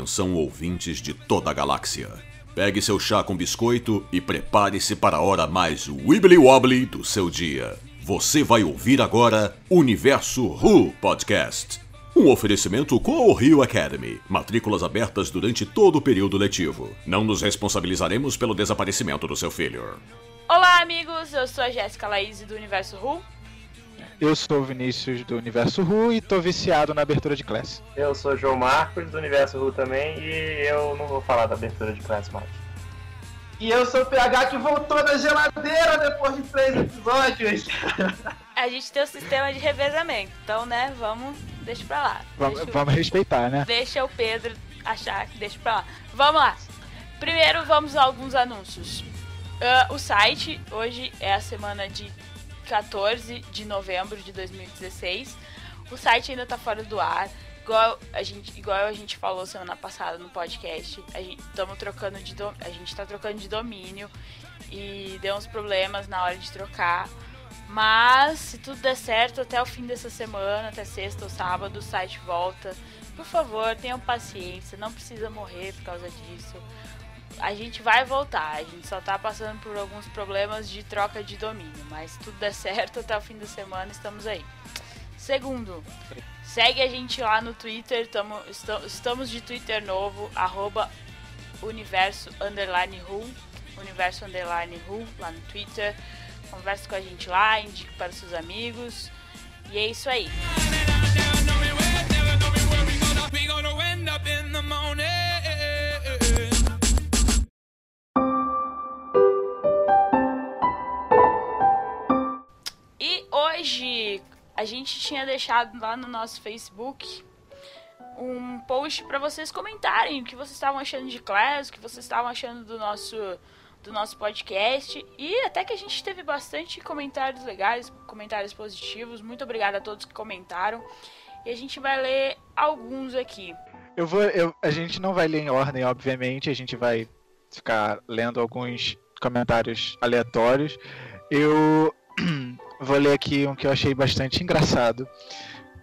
Atenção, ouvintes de toda a galáxia. Pegue seu chá com biscoito e prepare-se para a hora mais wibbly wobbly do seu dia. Você vai ouvir agora Universo Who Podcast. Um oferecimento com o Rio Academy. Matrículas abertas durante todo o período letivo. Não nos responsabilizaremos pelo desaparecimento do seu filho. Olá, amigos. Eu sou a Jéssica Laís do Universo Who. Eu sou o Vinícius do Universo Ru e tô viciado na abertura de classe. Eu sou o João Marcos do Universo Ru também e eu não vou falar da abertura de classe mais. E eu sou o PH que voltou da geladeira depois de três episódios. A gente tem o um sistema de revezamento, então, né, vamos, deixa pra lá. Vamos, deixa, vamos respeitar, né? Deixa o Pedro achar que deixa pra lá. Vamos lá. Primeiro, vamos a alguns anúncios. Uh, o site, hoje é a semana de 14 de novembro de 2016. O site ainda tá fora do ar. Igual a gente, igual a gente falou semana passada no podcast, a gente, tamo trocando de a gente tá trocando de domínio e deu uns problemas na hora de trocar. Mas se tudo der certo, até o fim dessa semana, até sexta ou sábado, o site volta. Por favor, tenham paciência, não precisa morrer por causa disso a gente vai voltar. A gente só tá passando por alguns problemas de troca de domínio, mas tudo der certo até o fim da semana estamos aí. Segundo, segue a gente lá no Twitter, tamo, estamos de Twitter novo, arroba universo underline who, universo underline who, lá no Twitter. Converse com a gente lá, indique para seus amigos. E é isso aí. Tinha deixado lá no nosso Facebook um post para vocês comentarem o que vocês estavam achando de Class, o que vocês estavam achando do nosso do nosso podcast e até que a gente teve bastante comentários legais, comentários positivos. Muito obrigada a todos que comentaram. E a gente vai ler alguns aqui. Eu vou, eu, a gente não vai ler em ordem, obviamente, a gente vai ficar lendo alguns comentários aleatórios. Eu Vou ler aqui um que eu achei bastante engraçado.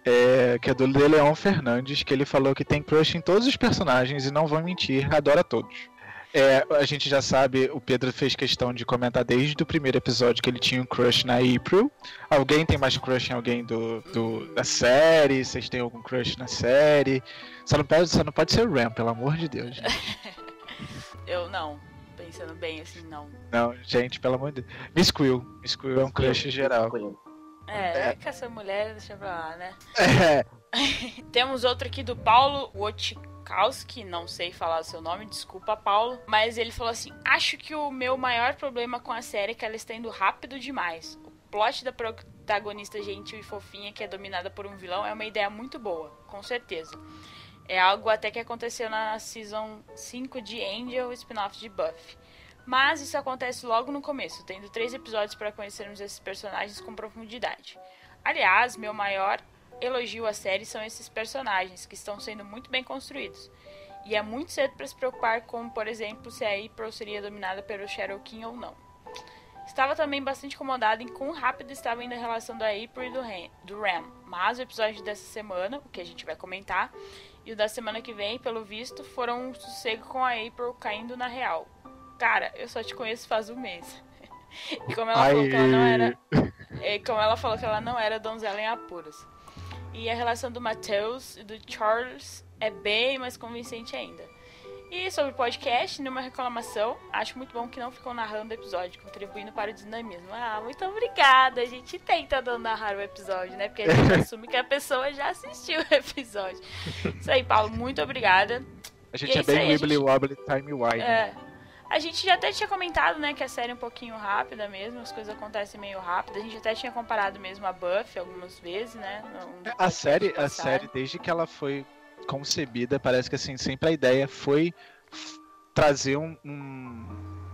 É, que é do Leon Fernandes, que ele falou que tem crush em todos os personagens e não vou mentir, adora todos. É, a gente já sabe, o Pedro fez questão de comentar desde o primeiro episódio que ele tinha um crush na April. Alguém tem mais crush em alguém do, do da série? Vocês têm algum crush na série? Só não pode, só não pode ser o Ram, pelo amor de Deus. Eu não pensando bem, assim, não. Não, gente, pelo amor de Deus. Miss Quill. Miss Quill é um crush geral. É, é que essa mulher deixa pra lá, né? É. Temos outro aqui do Paulo Wotikowski, não sei falar o seu nome, desculpa, Paulo. Mas ele falou assim: Acho que o meu maior problema com a série é que ela está indo rápido demais. O plot da protagonista gentil e fofinha que é dominada por um vilão é uma ideia muito boa, com certeza. É algo até que aconteceu na Season 5 de Angel, spin-off de Buffy. Mas isso acontece logo no começo, tendo três episódios para conhecermos esses personagens com profundidade. Aliás, meu maior elogio à série são esses personagens, que estão sendo muito bem construídos. E é muito cedo para se preocupar com, por exemplo, se a April seria dominada pelo Cherokee ou não. Estava também bastante incomodado em quão rápido estava indo a relação da April e do, Ram, do Ram, mas o episódio dessa semana, o que a gente vai comentar, e o da semana que vem, pelo visto, foram um sossego com a April caindo na real. Cara, eu só te conheço faz um mês. e como ela Ai. falou que ela não era. E como ela falou que ela não era donzela em apuros. E a relação do Matheus e do Charles é bem mais convincente ainda. E sobre o podcast, nenhuma reclamação. Acho muito bom que não ficou narrando o episódio, contribuindo para o dinamismo. Ah, muito obrigada. A gente tenta não narrar o episódio, né? Porque a gente assume que a pessoa já assistiu o episódio. Isso aí, Paulo, muito obrigada. A gente é, é bem wibbly gente... wobbly time wide. É. A gente já até tinha comentado, né, que a série é um pouquinho rápida mesmo, as coisas acontecem meio rápido. A gente até tinha comparado mesmo a Buffy algumas vezes, né? Um a série, a série, desde que ela foi concebida, parece que assim, sempre a ideia foi trazer um. um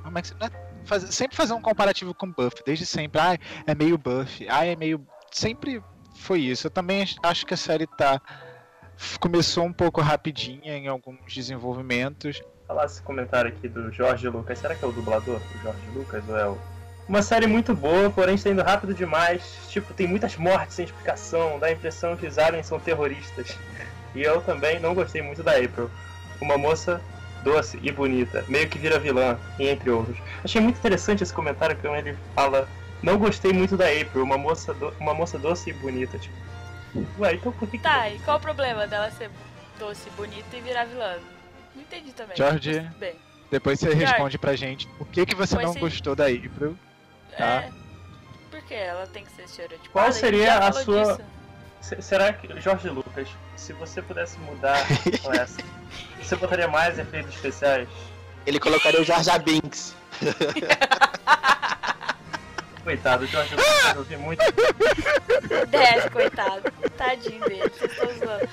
como é que é, fazer, sempre fazer um comparativo com Buff, desde sempre. Ah, é meio Buff, ah, é meio. Sempre foi isso. Eu também acho que a série tá. Começou um pouco rapidinha em alguns desenvolvimentos. Falar esse comentário aqui do Jorge Lucas. Será que é o dublador do Jorge Lucas ou é o uma série muito boa, porém está indo rápido demais. Tipo, tem muitas mortes sem explicação. Dá a impressão que os aliens são terroristas. E eu também não gostei muito da April. uma moça doce e bonita, meio que vira vilã, e entre outros. Achei muito interessante esse comentário que ele fala. Não gostei muito da April, uma moça, do- uma moça doce e bonita, tipo. Ué, então por que que- Tá, e qual o problema dela ser doce, bonita e virar vilã? Não entendi também. Jorge. Bem. Depois você Jorge. responde pra gente por que, que você não sim. gostou da April. Tá. É. Por que ela tem que ser estereotipada? Qual seria a sua- disso. Será que, Jorge Lucas, se você pudesse mudar com essa, você botaria mais efeitos especiais? Ele colocaria o Jar Jar Binks. Coitado, Jorge Lucas, eu vi muito. Desce, coitado. Tadinho dele, vocês estão zoando.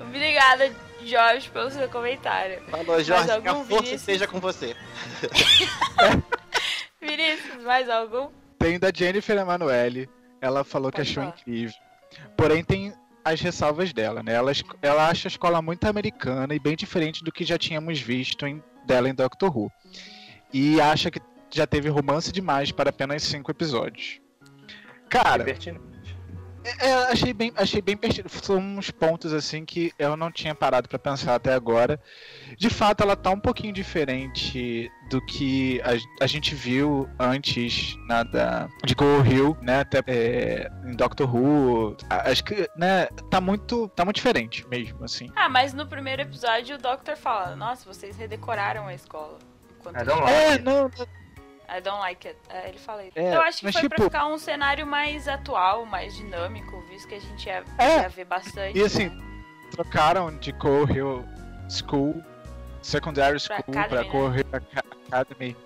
Obrigada, Jorge, pelo seu comentário. Falou, Jorge, que a força Vinícius? esteja com você. Vinícius, mais algum? Tem da Jennifer Emanuele. Ela falou que Pode achou falar. incrível. Porém, tem as ressalvas dela, né? Ela, ela acha a escola muito americana e bem diferente do que já tínhamos visto em, dela em Doctor Who. E acha que já teve romance demais para apenas cinco episódios. Cara, Pertinente. É, é, achei bem, achei bem pertinente. São uns pontos assim que eu não tinha parado pra pensar até agora. De fato, ela tá um pouquinho diferente do que a, a gente viu antes na da, de Go Hill, né? Até é, em Doctor Who. Acho que, né? Tá muito, tá muito diferente mesmo, assim. Ah, mas no primeiro episódio o Doctor fala: Nossa, vocês redecoraram a escola. É, não, I don't like it. É, ele fala isso. É, Eu acho que foi pra tipo- ficar um cenário mais atual, mais dinâmico, visto que a gente ia, É, ia ver bastante. e assim, né? trocaram de Hill School, Secondary School, pra Academy, Go né? Hill Aca- Academy.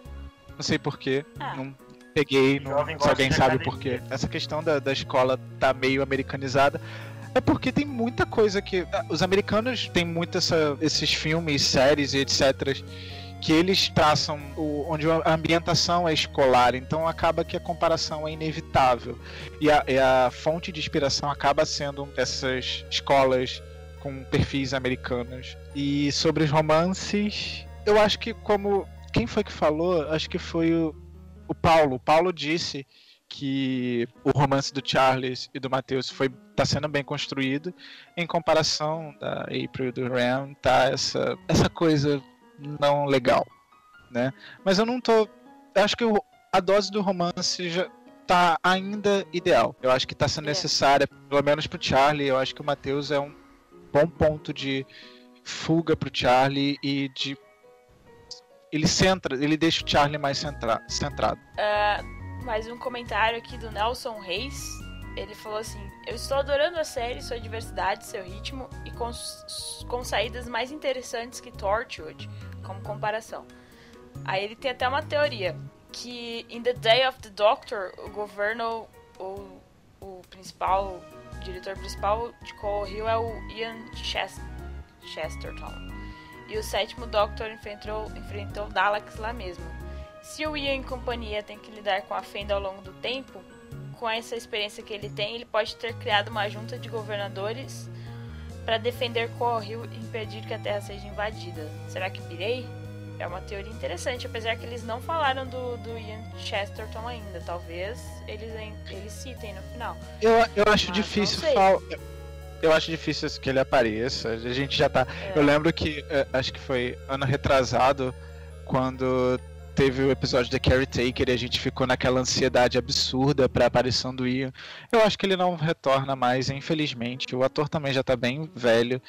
Não sei porquê. Ah. Não peguei, não, se alguém sabe academia. por quê. Essa questão da, da escola tá meio americanizada. É porque tem muita coisa que. ah, Os americanos têm muito essa, esses filmes, séries e etc. Que eles traçam o- onde a ambientação é escolar, então acaba que a comparação é inevitável. E a, e a fonte de inspiração acaba sendo essas escolas com perfis americanos. E sobre os romances, eu acho que como. Quem foi que falou? Acho que foi o, o Paulo. O Paulo disse que o romance do Charles e do Matheus foi tá sendo bem construído em comparação da April e do Ram tá essa essa coisa não legal né? Mas eu não tô eu acho que o- a dose do romance já tá ainda ideal. Eu acho que tá sendo É. necessária pelo menos pro Charlie. Eu acho que o Matheus é um bom ponto de fuga pro Charlie e de ele centra ele deixa o Charlie mais centra, centrado. Ah, mais um comentário aqui do Nelson Reis. Ele falou assim: Eu estou adorando a série, sua diversidade, seu ritmo e com, com saídas mais interessantes que Torchwood, como comparação. Aí ele tem até uma teoria: que in The Day of the Doctor, o governo, o, o principal, o diretor principal de Coal Hill é o Ian Chest, Chesterton. E o sétimo Doctor enfrentou, enfrentou Daleks lá mesmo. Se o Ian e companhia tem que lidar com a Fenda ao longo do tempo, com essa experiência que ele tem, ele pode ter criado uma junta de governadores para defender Coral Hill e impedir que a Terra seja invadida. Será que pirei? É uma teoria interessante, apesar que eles não falaram do, do Ian Chesterton ainda. Talvez eles, eles citem no final. Eu, eu acho Mas difícil não sei. fal... Eu acho difícil que ele apareça. A gente já tá. É. Eu lembro que eh, acho que foi ano retrasado quando teve o episódio da Carrie Taker e a gente ficou naquela ansiedade absurda pra aparição do Ian. Eu acho que ele não retorna mais, infelizmente. O ator também já tá bem velho,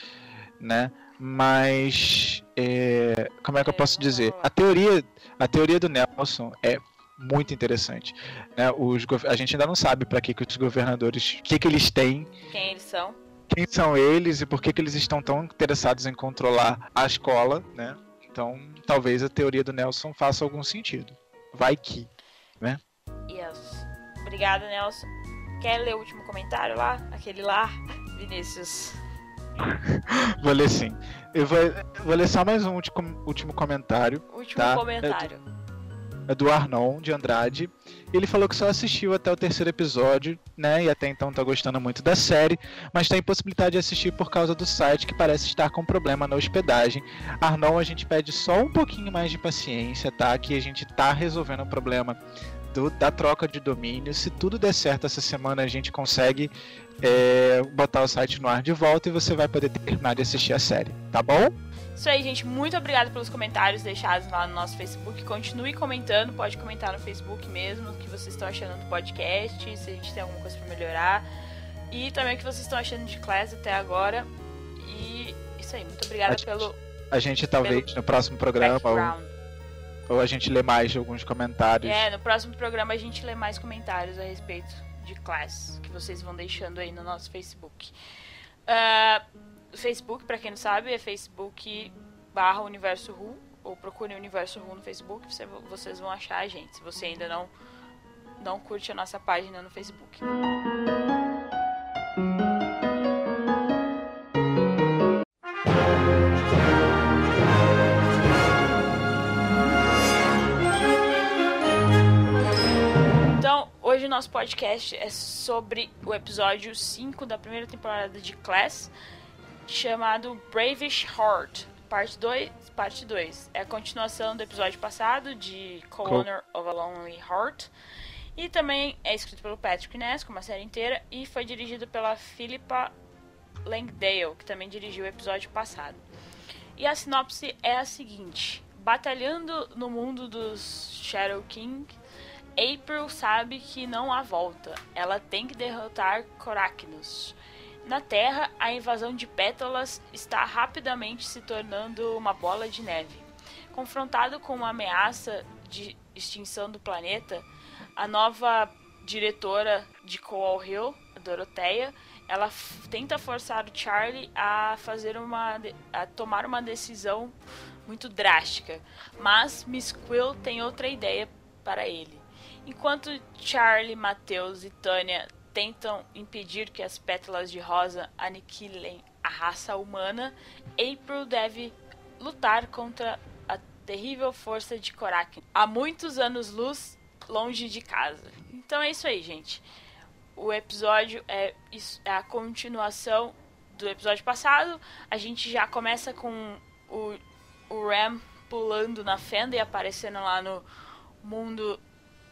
né? Mas eh, como é que eu É, posso dizer? A teoria, a teoria do Nelson é muito interessante. Né? Os, a gente ainda não sabe para que, que os governadores, o que, que eles têm, Quem eles são? quem são eles e por que, que eles estão tão interessados em controlar a escola, né? Então, talvez a teoria do Nelson faça algum sentido. Vai que. Yes. Obrigada, Nelson. Quer ler o último comentário lá? Aquele lá? Vinícius. Vou ler sim. Eu vou, vou ler só mais um último, último comentário. Último Tá. comentário. É do Arnon de Andrade. Ele falou que só assistiu até o terceiro episódio, né? E até então tá gostando muito da série, mas tem possibilidade de assistir por causa do site que parece estar com problema na hospedagem. Arnon, a gente pede só um pouquinho mais de paciência, tá? Que a gente tá resolvendo o problema do- da troca de domínio. Se tudo der certo essa semana, a gente consegue é, botar o site no ar de volta e você vai poder terminar de assistir a série, tá bom? Isso aí, gente. Muito obrigada pelos comentários deixados lá no nosso Facebook. Continue comentando, pode comentar no Facebook mesmo o que vocês estão achando do podcast, se a gente tem alguma coisa para melhorar. E também o que vocês estão achando de Class até agora. E isso aí, muito obrigada A gente- pelo A gente talvez no próximo programa ou, a gente lê mais alguns comentários. É, no próximo programa a gente lê mais comentários a respeito de Class que vocês vão deixando aí no nosso Facebook. O Facebook, pra quem não sabe, é Facebook barra Universo Ru, ou procure Universo Ru no Facebook, você- vocês vão achar a gente, se você ainda não, não curte a nossa página no Facebook. Então, hoje o nosso podcast é sobre o episódio 5 da primeira temporada de Class, chamado Bravish Heart, parte 2, parte 2. É a continuação do episódio passado de Co-Owner of a Lonely Heart. E também é escrito pelo Patrick Ness, como a série inteira, e foi dirigido pela Philippa Langdale, que também dirigiu o episódio passado. E a sinopse é a seguinte: Batalhando no mundo dos Shadow King, April sabe que não há volta. Ela tem que derrotar Coracnos. Na Terra, a invasão de Pétalas está rapidamente se tornando uma bola de neve. Confrontado com uma ameaça de extinção do planeta, a nova diretora de Coal Hill, Doroteia, ela tenta forçar o Charlie a fazer uma a tomar uma decisão muito drástica, mas Miss Quill tem outra ideia para ele. Enquanto Charlie, Mateus e Tânia tentam impedir que as pétalas de rosa aniquilem a raça humana, April deve lutar contra a terrível força de Korak. Há muitos anos-luz longe de casa. Então é isso aí, gente. O episódio é, é a continuação do episódio passado. A gente já começa com o, o Ram pulando na fenda e aparecendo lá no mundo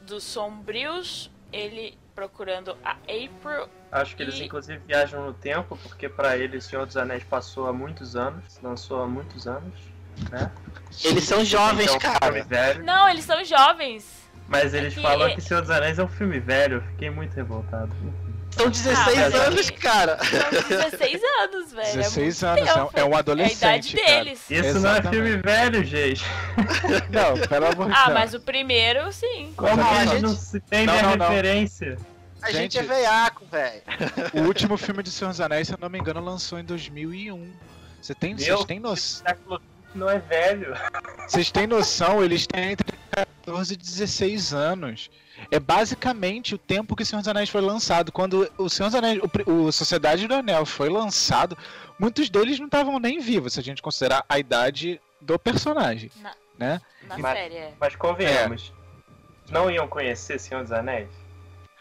dos sombrios. Ele procurando a April. Acho que eles E- inclusive viajam no tempo, porque pra eles o Senhor dos Anéis passou há muitos anos, lançou há muitos anos, né? Eles são jovens, Então, é um filme cara. velho. Não, eles são jovens. Mas eles que- falam que Senhor dos Anéis é um filme velho, eu fiquei muito revoltado. São 16 Ah, anos, cara. São 16 anos, velho. 16 é anos, é um- tempo. é um É a adolescente, idade cara. deles. Isso Exatamente. não é filme velho, gente. Não, pelo amor de Ah, Deus. mas o primeiro, sim. Como a gente não se tem Não, não, não. referência? A gente, Gente- é veiaco, velho. O último filme de Senhor dos Anéis, se eu não me engano, lançou em 2001. Você tem, Meu, vocês têm noção? Século XX não é velho. Vocês têm noção? Eles têm entre 14 e 16 anos. É basicamente o tempo que o Senhor dos Anéis foi lançado. Quando o Senhor dos Anéis, o, o Sociedade do Anel foi lançado, muitos deles não estavam nem vivos, se a gente considerar a idade do personagem. Na, Né? na Mas- série, é. Mas convenhamos, não iam conhecer Senhor dos Anéis?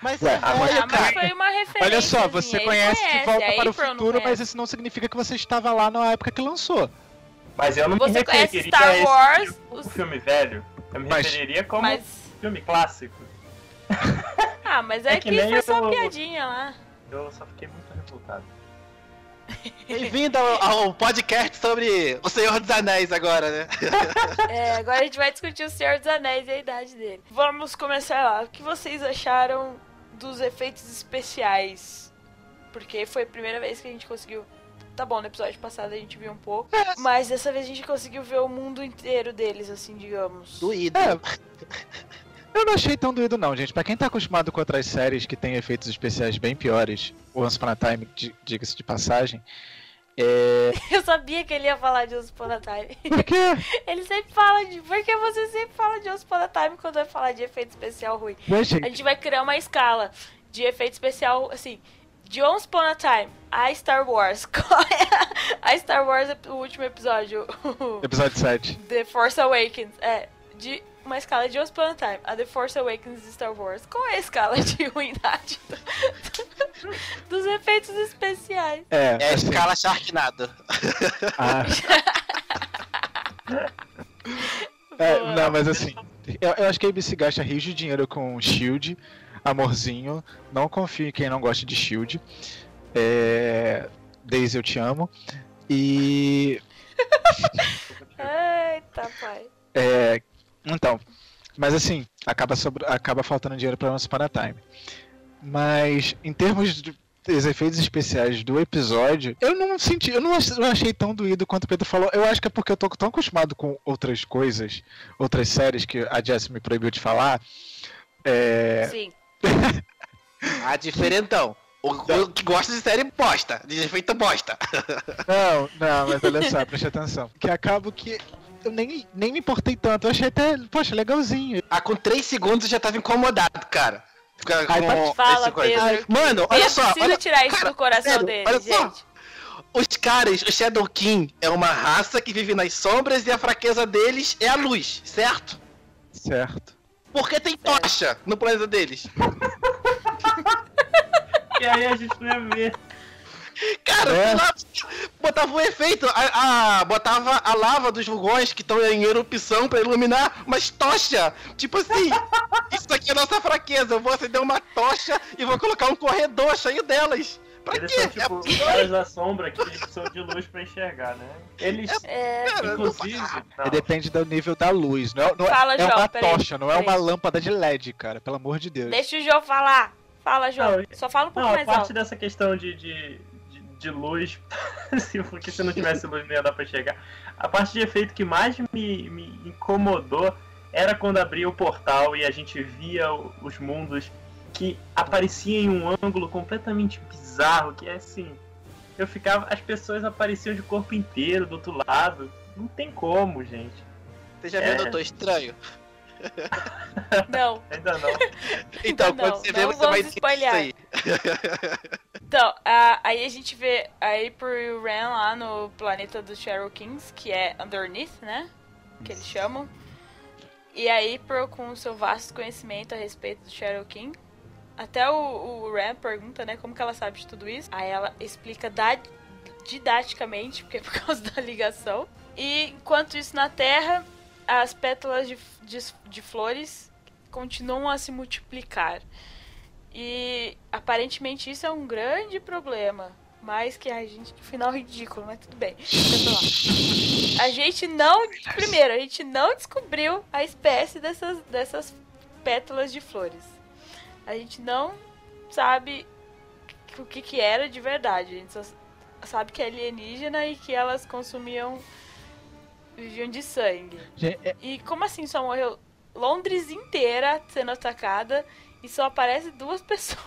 Mas Ué, é ah, mas- Ah, mas cara. foi uma referência. Olha só, você conhece de Volta para o Futuro, mas isso não significa que você estava lá na época que lançou. Mas eu não Você me conhece referiria Star a esse Wars, os- de filme velho. Eu me Mas- referiria como Mas. filme clássico. Ah, mas é, É que, que nem foi só o- piadinha lá. Eu só fiquei muito revoltado. Bem-vindo ao, ao podcast sobre O Senhor dos Anéis agora, né? É, agora a gente vai discutir o Senhor dos Anéis e a idade dele. Vamos começar lá. O que vocês acharam dos efeitos especiais? Porque foi a primeira vez que a gente conseguiu. Tá bom, no episódio passado a gente viu um pouco. Mas dessa vez a gente conseguiu ver o mundo inteiro deles, assim, digamos. Doído. É, eu não achei tão doido não, gente. Pra quem tá acostumado com outras séries que tem efeitos especiais bem piores, o Once Upon a Time, di- diga-se de passagem, é... Eu sabia que ele ia falar de Once Upon a Time. Por quê? Ele sempre fala de. Por que você sempre fala de Once Upon a Time quando vai falar de efeito especial ruim? A gente, gente vai criar uma escala de efeito especial, assim, de Once Upon a Time a Star Wars. Qual é a, a Star Wars, o último episódio, episódio 7. The Force Awakens, é, de uma escala de Once Upon a Time a The Force Awakens de Star Wars. Qual é a escala de ruindade do- dos efeitos especiais? É, É a assim, escala Sharknado. ah, é, não, mas assim, eu, eu acho que a ABC gasta rios de dinheiro com Shield, amorzinho. Não confio em quem não gosta de Shield. É, Daisy, eu te amo. E Eita, pai. É, então, mas assim, acaba, sobre, acaba faltando dinheiro pra Once Upon a Time. Mas em termos de- dos efeitos especiais do episódio, eu não senti, eu não achei tão doído quanto o Pedro falou. Eu acho que é porque eu tô tão acostumado com outras coisas, outras séries que a Jess me proibiu de falar. É, Sim. Ah, diferentão. O, o que gosta de série bosta, de efeito bosta. Não, não, mas olha só, preste atenção. Que acabo que eu nem, nem me importei tanto. Eu achei até, poxa, legalzinho. Ah, com 3 segundos eu já tava incomodado, cara. Fica Ai, com Fala. Pedro. Mano, olha Ele só. precisa Olha, tirar isso cara, do coração sério, dele, olha só. gente. Os caras, o Shadow King é uma raça que vive nas sombras e a fraqueza deles é a luz, certo? Certo. Por que tem tocha no planeta deles? E aí a gente não ia ver. Cara, É. sei lá, botava um efeito, a, a- botava a lava dos vulgões que estão em erupção pra iluminar, mas tocha! Tipo assim, isso aqui é nossa fraqueza, eu vou acender uma tocha e vou colocar um corredor cheio delas. Pra Eles quê? são tipo os caras da sombra que precisam de luz pra enxergar, né? Eles, É, Cara, não inclusive. É, Não, Depende do nível da luz. Não é, não é- Fala, é João, uma tocha, não é uma lâmpada de LED, cara. Pelo amor de Deus. deixa o João falar. Fala, João. Não, Só fala um pouco não a mais parte alto. dessa questão de, de, de, de luz, se- porque se não tivesse luz não ia dar pra enxergar. A parte de efeito que mais me, me incomodou era quando abria o portal e a gente via os mundos que apareciam em um ângulo completamente bizarro, que é assim. Eu ficava. As pessoas apareciam de corpo inteiro do outro lado. Não tem como, gente. Você já viu É. Doutor Estranho? Não. Ainda não. Então, Não, quando você não vê, você vai isso aí. Então, a- aí a gente vê a April e o Ren lá no planeta dos Shadow Kings, que é Underneath, né? Que eles chamam. E a April, com o seu vasto conhecimento a respeito do Shadow King, até o, o Ren pergunta, né, como que ela sabe de tudo isso. Aí ela explica da- didaticamente, porque é por causa da ligação. E enquanto isso na Terra, as pétalas de, de, de flores continuam a se multiplicar. E aparentemente isso é um grande problema. Mais que a gente, final ridículo, mas tudo bem. A gente não. Primeiro, a gente não descobriu a espécie dessas, dessas pétalas de flores. A gente não sabe o que, que era de verdade. A gente só sabe que é alienígena e que elas consumiam. viviam de sangue. É- E como assim só morreu Londres inteira sendo atacada e só aparece duas pessoas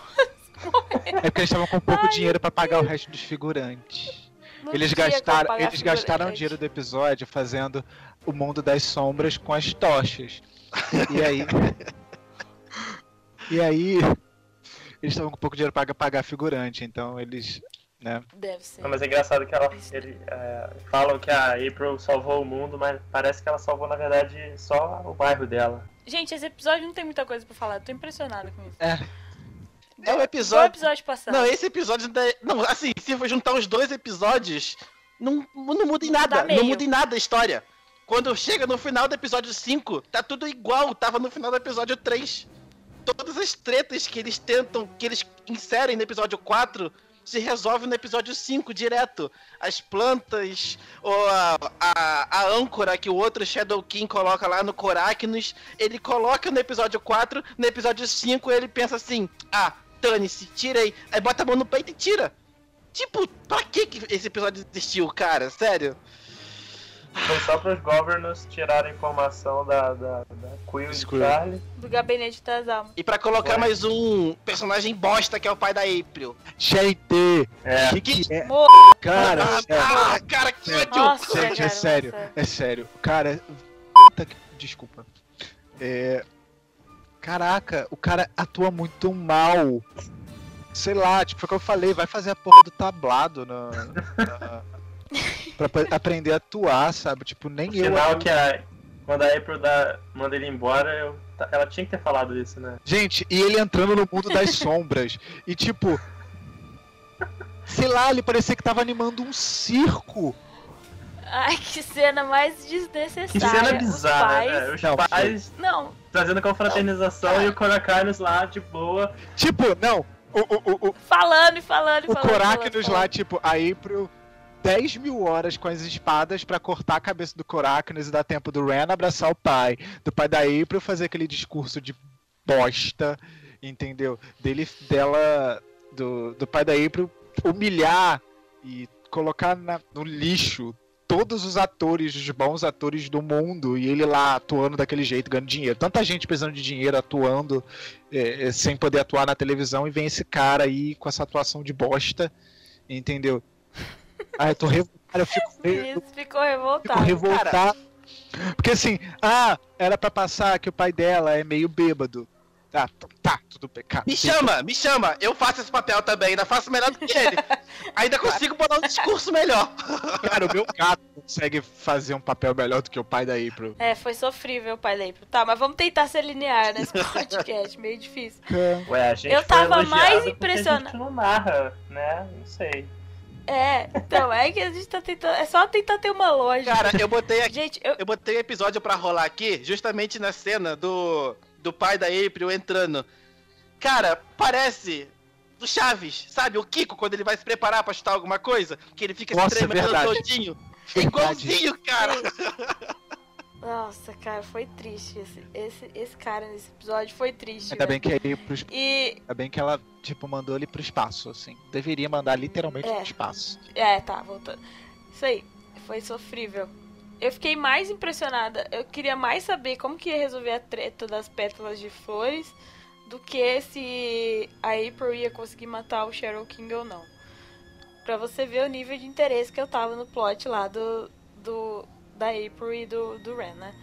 morrendo? é porque eles estavam com pouco Ai, dinheiro pra pagar o resto dos figurantes. Não Eles gastaram, eles gastaram dinheiro do episódio fazendo o mundo das sombras com as tochas. E aí. e aí. Eles estavam com pouco dinheiro pra pagar figurante, então eles. Né? Deve ser. Não, mas é engraçado que ela, ele, é, falam que a April salvou o mundo, mas parece que ela salvou, na verdade, só o bairro dela. Gente, esse episódio não tem muita coisa pra falar. Eu tô impressionada com isso. É. É o Igual o episódio. episódio passado. Não, esse episódio. ainda é- Não, assim, se for juntar os dois episódios, não, não muda em nada. Não muda em nada a história. Quando chega no final do episódio 5, tá tudo igual, tava no final do episódio 3. Todas as tretas que eles tentam, que eles inserem no episódio 4, se resolvem no episódio 5 direto. As plantas, ou a, a, a âncora que o outro Shadow King coloca lá no Coráquenos, ele coloca no episódio 4, no episódio 5 ele pensa assim: ah, dane-se, tirei. Aí bota a mão no peito e tira. Tipo, pra que esse episódio existiu, cara? Sério? Foi só para os governors tirarem informação da, da, da Quill e. Charlie. Do gabinete das almas. E pra colocar Ué. mais um personagem bosta que é o pai da April. Gente! É, Que que é? Cara, ah, sério. ah, cara, que ódio! Nossa, Gente, cara, é sério, nossa. é sério. Cara, puta que- desculpa. É, Caraca, o cara atua muito mal. Sei lá, tipo, foi o que eu falei, vai fazer a porra do tablado na, na- pra aprender a atuar, sabe? Tipo, nem o eu. final que a, quando a April dá, manda ele embora, eu- ela tinha que ter falado isso, né? Gente, e ele entrando no mundo das sombras. E tipo. Sei lá, ele parecia que tava animando um circo. Ai, que cena mais desnecessária. Que cena Os bizarra, pais... né? Os Não, pais Não, fazendo confraternização e o Korakarnos lá de boa. Tipo, não, o, o, o, o, falando e falando e o falando. Coráquenos falando, lá, tipo, a April 10 mil horas com as espadas pra cortar a cabeça do Coracnes e dar tempo do Ren abraçar o pai, do pai da April fazer aquele discurso de bosta, entendeu? Dele, dela, do, do pai da April humilhar e colocar na- no lixo todos os atores, os bons atores do mundo, e ele lá atuando daquele jeito, ganhando dinheiro. Tanta gente precisando de dinheiro, atuando, é, é, sem poder atuar na televisão, e vem esse cara aí com essa atuação de bosta, entendeu? Ah, eu tô revoltado, eu fico, eu Isso, ficou fico revoltado. revoltado. Porque assim, ah, era pra passar que o pai dela é meio bêbado. Tá, tá, tudo. Cara, Me chama, me chama. Eu faço esse papel também, ainda faço melhor do que ele. Ainda consigo botar um discurso melhor. Cara, o meu gato consegue fazer um papel melhor do que o pai da April. É, foi sofrível o pai da April. Tá, mas vamos tentar ser linear nesse podcast, meio difícil. Ué, a gente Eu tava mais gente não narra, né? Não sei. É, então, é que a gente tá tentando. É só tentar ter uma lógica. Cara, eu botei aqui. Gente, eu. Eu botei o episódio pra rolar aqui, justamente na cena do, do pai da April entrando. Cara, parece do Chaves, sabe? O Kiko, quando ele vai se preparar pra chutar alguma coisa, que ele fica Nossa, se tremendo verdade. todinho. É Verdade. igualzinho, cara. Nossa, cara, foi triste. Esse, esse, esse cara nesse episódio foi triste. Ainda bem velho. que, é pros, E. ainda bem que ela, tipo, mandou ele pro espaço, assim. Deveria mandar literalmente É. pro espaço. É, tá, voltando. Isso aí, foi sofrível. Eu fiquei mais impressionada. Eu queria mais saber como que ia resolver a treta das pétalas de flores do que se a April ia conseguir matar o Shadow King ou não. Pra você ver o nível de interesse que eu tava no plot lá do, do da April e do, do Ren, né?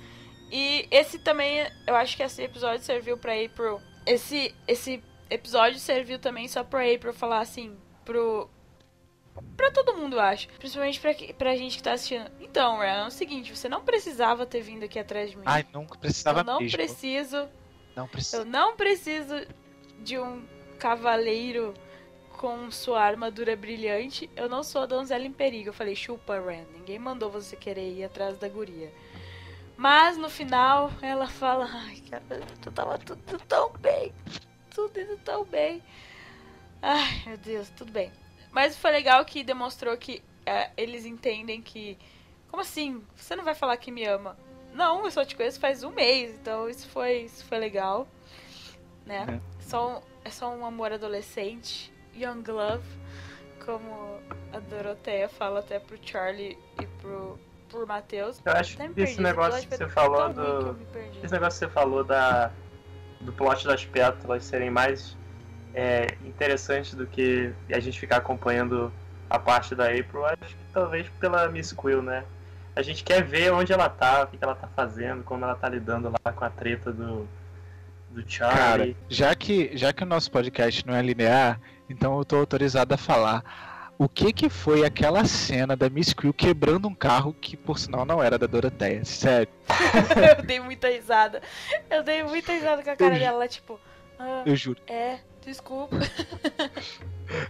E esse também, eu acho que esse episódio serviu pra April. Esse, esse episódio serviu também só pra April falar assim pro, Pra todo mundo, eu acho. Principalmente pra, pra gente que tá assistindo. Então, Ren, é o seguinte, você não precisava ter vindo aqui atrás de mim. Ai, nunca precisava eu não mesmo. preciso. Não precisa. Eu não preciso de um cavaleiro com sua armadura brilhante. Eu não sou a donzela em perigo. Eu falei, chupa, Ren. Ninguém mandou você querer ir atrás da guria. Mas no final ela fala, ai, cara, tu tava tudo tão bem. Tudo indo tão bem. Ai, meu Deus, tudo bem. Mas foi legal que demonstrou que é, eles entendem que. Como assim? Você não vai falar que me ama? Não, eu só te conheço faz um mês, então isso foi, isso foi legal. Né? Só um- é só um amor adolescente. Young Love. Como a Doroteia fala até pro Charlie e pro, pro Matheus. Eu acho que esse negócio que você falou do. Esse negócio que você falou da. do plot das pétalas serem mais é, interessantes do que a gente ficar acompanhando a parte da April, acho que talvez pela Miss Quill, né? A gente quer ver onde ela tá, o que ela tá fazendo, como ela tá lidando lá com a treta do. do Cara, Charlie. já que, já que o nosso podcast não é linear, então eu tô autorizado a falar. O que que foi aquela cena da Miss Quill quebrando um carro que, por sinal, não era da Doroteia? Sério, eu dei muita risada. Eu dei muita risada com a cara Eu- dela, lá, tipo. "Ah, eu juro. é, desculpa.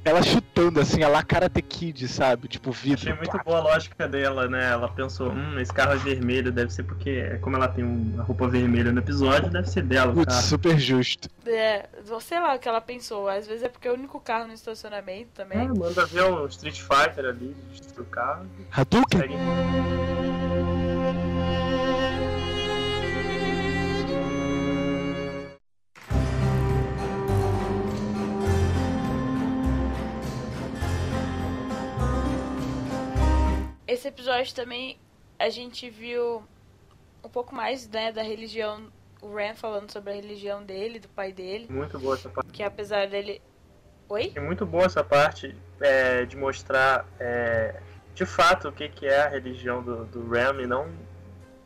Ela chutando, assim, a lá Karate Kid, sabe? Tipo, vidro. Achei muito boa a lógica dela, né? Ela pensou, hum, esse carro é vermelho, deve ser porque, como ela tem uma roupa vermelha no episódio, deve ser dela Putz, carro. super justo. É, sei lá o que ela pensou. Às vezes é porque é o único carro no estacionamento também. É, manda ver o Street Fighter ali, destruir o carro. Hadouken? Segue. Esse episódio também a gente viu um pouco mais, né, da religião. O Ren falando sobre a religião dele, do pai dele. Muito boa essa parte. Que apesar dele. Oi? É muito boa essa parte é, de mostrar é, de fato o que, que é a religião do, do Ram e não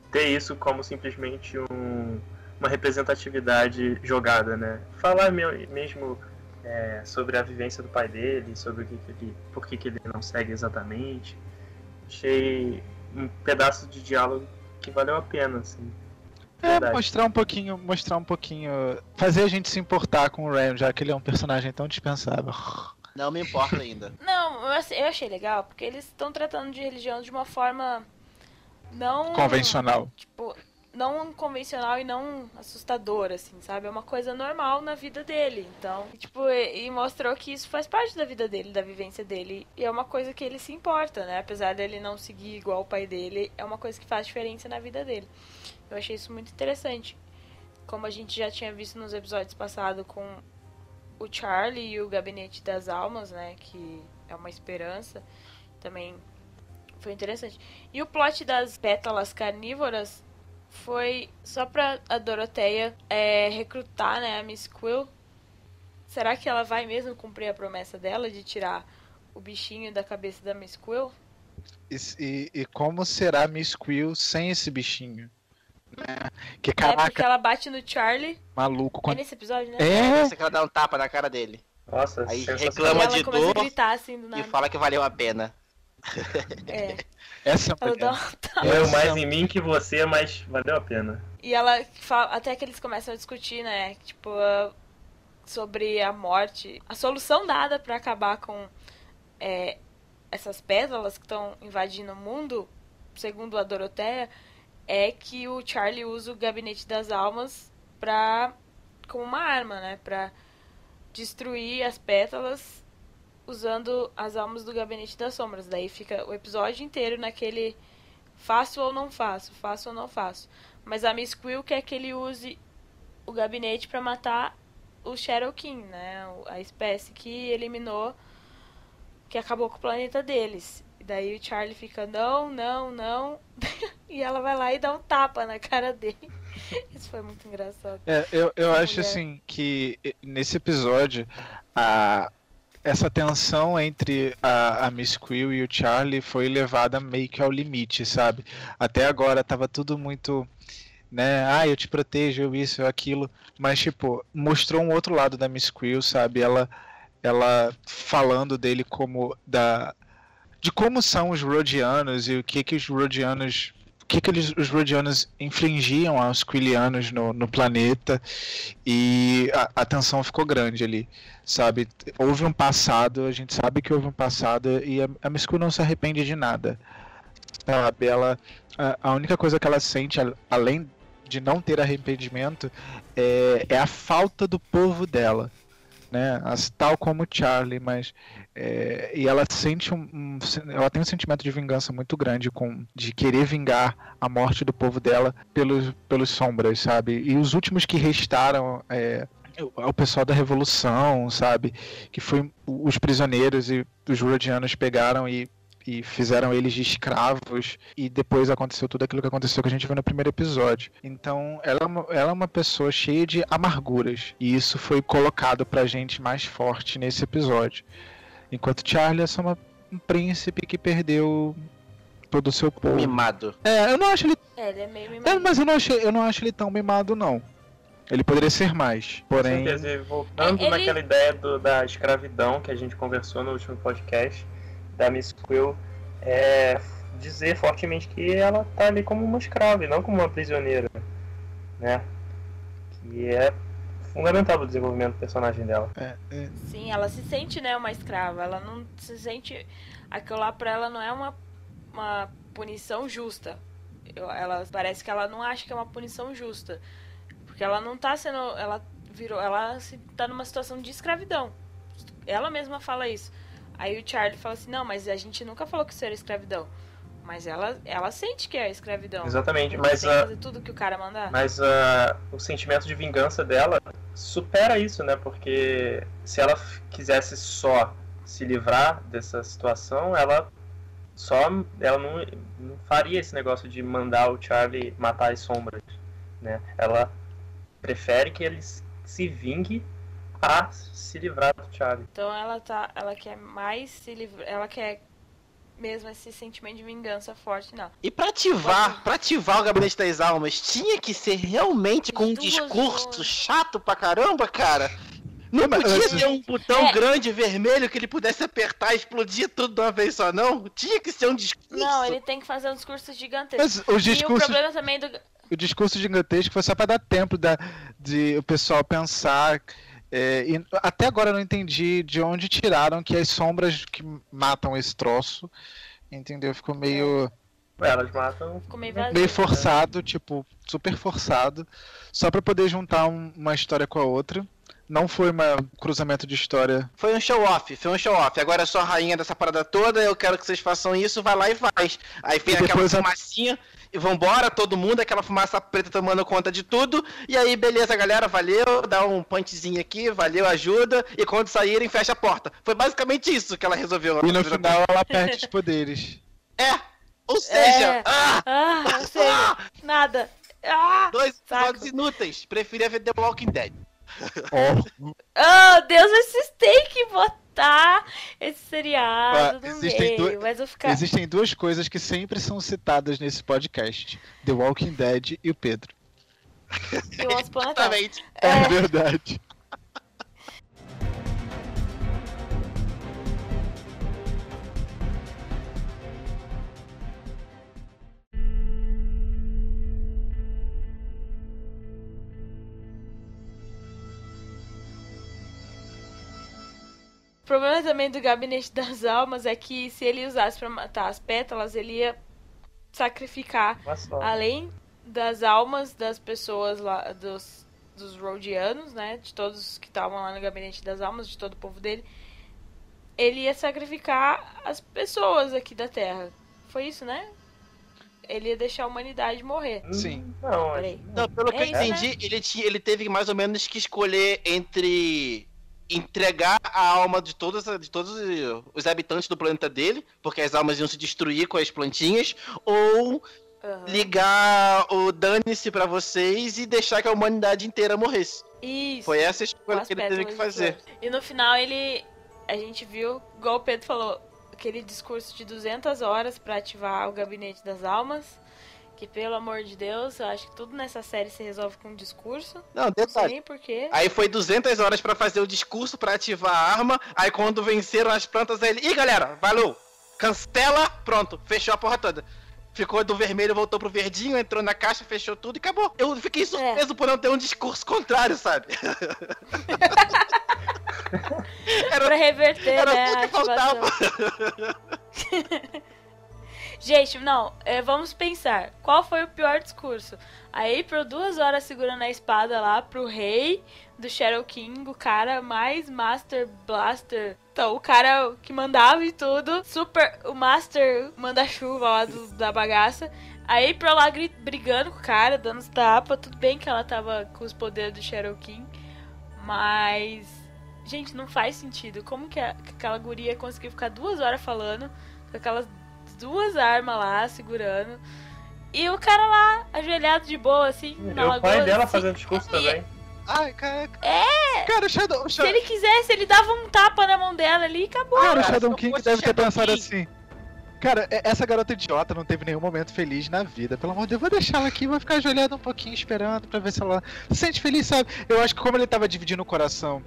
ter isso como simplesmente um- uma representatividade jogada, né? Falar me- mesmo é, sobre a vivência do pai dele, sobre o que, que ele, por que, que ele não segue exatamente. Achei um pedaço de diálogo que valeu a pena, assim. É, Verdade. mostrar um pouquinho, mostrar um pouquinho. Fazer a gente se importar com o Ram, já que ele é um personagem tão dispensável. Não me importa ainda. Não, eu achei- eu achei legal, porque eles estão tratando de religião de uma forma não. Convencional. Tipo, não convencional e não assustador, assim, sabe? É uma coisa normal na vida dele. Então, tipo, e, e mostrou que isso faz parte da vida dele, da vivência dele. E é uma coisa que ele se importa, né? Apesar dele não seguir igual o pai dele, é uma coisa que faz diferença na vida dele. Eu achei isso muito interessante. Como a gente já tinha visto nos episódios passados com o Charlie e o Gabinete das Almas, né? Que é uma esperança. Também foi interessante. E o plot das pétalas carnívoras foi só pra a Doroteia é, recrutar né, a Miss Quill. Será que ela vai mesmo cumprir a promessa dela de tirar o bichinho da cabeça da Miss Quill? E, e, e como será Miss Quill sem esse bichinho? Né? Que É porque caraca, ela bate no Charlie. maluco. É Quando... nesse episódio, né? É, Você que ela dá um tapa na cara dele. Nossa, Aí. E reclama de dor a gritar assim do e fala que valeu a pena. É. essa dá um tapa. Doeu Essa- mais em mim que você, mas valeu a pena. E ela fala, até que eles começam a discutir, né? Tipo, sobre a morte. A solução dada pra acabar com é, essas pétalas que estão invadindo o mundo, segundo a Doroteia, é que o Charlie usa o gabinete das almas pra. como uma arma, né? Pra destruir as pétalas usando as almas do gabinete das sombras. Daí fica o episódio inteiro naquele faço ou não faço, faço ou não faço. Mas a Miss Quill quer que ele use o gabinete pra matar o Shadow King, né? A espécie que eliminou, que acabou com o planeta deles. E daí o Charlie fica, não, não, não. e ela vai lá e dá um tapa na cara dele. Isso foi muito engraçado. É, eu, eu Essa acho mulher. assim que nesse episódio a, essa tensão entre a, a Miss Quill e o Charlie foi levada meio que ao limite, sabe? Até agora tava tudo muito, né? Ah, eu te protejo, eu isso, eu aquilo, mas tipo mostrou um outro lado da Miss Quill, sabe? Ela, ela falando dele como da de como são os Rodianos e o que que os Rodianos que, que eles, os Rodianos infringiam aos Quillianos no, no planeta e a, a tensão ficou grande ali, sabe? Houve um passado, a gente sabe que houve um passado e a, a não se arrepende de nada, sabe? Ela, a, a única coisa que ela sente, além de não ter arrependimento, é, é a falta do povo dela, né? As- tal como Charlie, mas é, e ela sente um, um- ela tem um sentimento de vingança muito grande com de querer vingar a morte do povo dela pelos pelos sombras, sabe? E os últimos que restaram é, o o pessoal da revolução, sabe? Que foi os prisioneiros e os Rodianos pegaram e e fizeram eles de escravos e depois aconteceu tudo aquilo que aconteceu que a gente viu no primeiro episódio. Então, ela é uma, ela é uma pessoa cheia de amarguras e isso foi colocado pra gente mais forte nesse episódio. Enquanto Charlie é só uma- um príncipe que perdeu todo o seu povo. Mimado. É, eu não acho ele, É, ele é meio é, mimado. mas eu não achei, eu não acho ele tão mimado não. Ele poderia ser mais, porém e voltando É, ele- naquela ideia do- da escravidão que a gente conversou no último podcast da Miss Quill, é dizer fortemente que ela tá ali como uma escrava e não como uma prisioneira, né? Que é fundamental pro desenvolvimento do personagem dela. é, é, Sim, ela se sente, né, uma escrava. Ela não se sente. Aquilo lá pra ela não é uma, uma punição justa. Eu- ela parece que ela não acha que é uma punição justa. Porque ela não tá sendo. Ela virou. Ela se, tá numa situação de escravidão. Ela mesma fala isso. Aí o Charlie fala assim, não, mas a gente nunca falou que isso era escravidão. Mas ela, ela sente que é escravidão. Exatamente, Ela mas tem que a, fazer tudo que o cara mandar. Mas ah, o sentimento de vingança dela supera isso, né? Porque se ela quisesse só se livrar dessa situação, ela só ela não, não faria esse negócio de mandar o Charlie matar as sombras, né? Ela prefere que ele se vingue a se livrar do Charlie. Então ela tá, ela quer mais se livrar, ela quer mesmo esse sentimento de vingança forte, não. E pra ativar, pra ativar o Gabinete das Almas, tinha que ser realmente com um Duas discurso horas. chato pra caramba, cara. Não Mas- podia ter um botão É. grande vermelho que ele pudesse apertar e explodir tudo de uma vez só, não? Tinha que ser um discurso. Não, ele tem que fazer um discurso gigantesco. mas os E o discursos problema também do o discurso gigantesco foi só para dar tempo da, de o pessoal pensar. É, e até agora eu não entendi de onde tiraram que as sombras que matam esse troço. Entendeu? Ficou meio. Elas matam. Ficou meio vazio. Meio forçado, tipo, super forçado. Só pra poder juntar um- uma história com a outra. Não foi um cruzamento de história. Foi um show off, foi um show off. Agora eu sou a rainha dessa parada toda, eu quero que vocês façam isso, vai lá e faz. Aí vem E aquela depois a- fumacinha e vambora, todo mundo, aquela fumaça preta tomando conta de tudo. E aí, beleza, galera, valeu, dá um punchzinho aqui, valeu, ajuda. E quando saírem, fecha a porta. Foi basicamente isso que ela resolveu. E no final ela perde os poderes. É, ou seja, É. ah, Ah, ou seja, nada. Ah! dois episódios inúteis. Preferia ver The Walking Dead. Ó, Oh, Deus, vocês têm que esse seriado Ah, no existem meio. dois- Mas eu ficar. Existem duas coisas que sempre são citadas nesse podcast: The Walking Dead e o Pedro. E o. Exatamente. É, É. verdade. Problema também do Gabinete das Almas é que se ele usasse pra matar as pétalas, ele ia sacrificar só. além das almas das pessoas lá, dos, dos Rhodianos, né? De todos que estavam lá no Gabinete das Almas, de todo o povo dele, ele ia sacrificar as pessoas aqui da Terra. Foi isso, né? Ele ia deixar a humanidade morrer. Sim. Não, Peraí. Não, pelo É que eu né? entendi, ele, tinha, ele teve mais ou menos que escolher entre entregar a alma de todos, de todos os habitantes do planeta dele, porque as almas iam se destruir com as plantinhas, ou Aham. ligar o dane-se pra vocês e deixar que a humanidade inteira morresse. Isso. Foi essa a escolha que ele teve que fazer. E no final ele. A gente viu, igual o Pedro falou, aquele discurso de 200 horas pra ativar o gabinete das almas. Que pelo amor de Deus, eu acho que tudo nessa série se resolve com um discurso. Não, Não detalhe. nem porquê. Aí foi 200 horas pra fazer o discurso pra ativar a arma. Aí quando venceram as plantas, ele. Ih, galera, valeu! Cancela, pronto, fechou a porra toda. Ficou do vermelho, voltou pro verdinho, entrou na caixa, fechou tudo e acabou. Eu fiquei surpreso por não ter um discurso contrário, sabe? era Pra reverter, era né, tudo que faltava. Gente, não, é, vamos pensar. Qual foi o pior discurso? A April duas horas segurando a espada lá pro rei do Shadow King, o cara mais Master Blaster. Então, o cara que mandava e tudo. Super, o Master manda-chuva lá do- da bagaça. A April lá brigando com o cara, dando os tapas. Tudo bem que ela tava com os poderes do Shadow King. Mas. Gente, não faz sentido. Como que, a- que aquela guria conseguiu ficar duas horas falando com aquelas duas armas lá segurando? E o cara lá, ajoelhado de boa, assim, na o lagoa. pai dela assim, fazendo discurso e- também. Ai, cara. É! Cara, o Shadow. O Se Shadow, ele quisesse, ele dava um tapa na mão dela ali e acabou. cara, o cara, Shadow se eu King deve ter Shadow pensado King- assim. Cara, e- essa garota idiota não teve nenhum momento feliz na vida. Pelo amor de Deus, vou deixar ela aqui, vou ficar ajoelhada um pouquinho esperando pra ver se ela se sente feliz, sabe? Eu acho que como ele tava dividindo o coração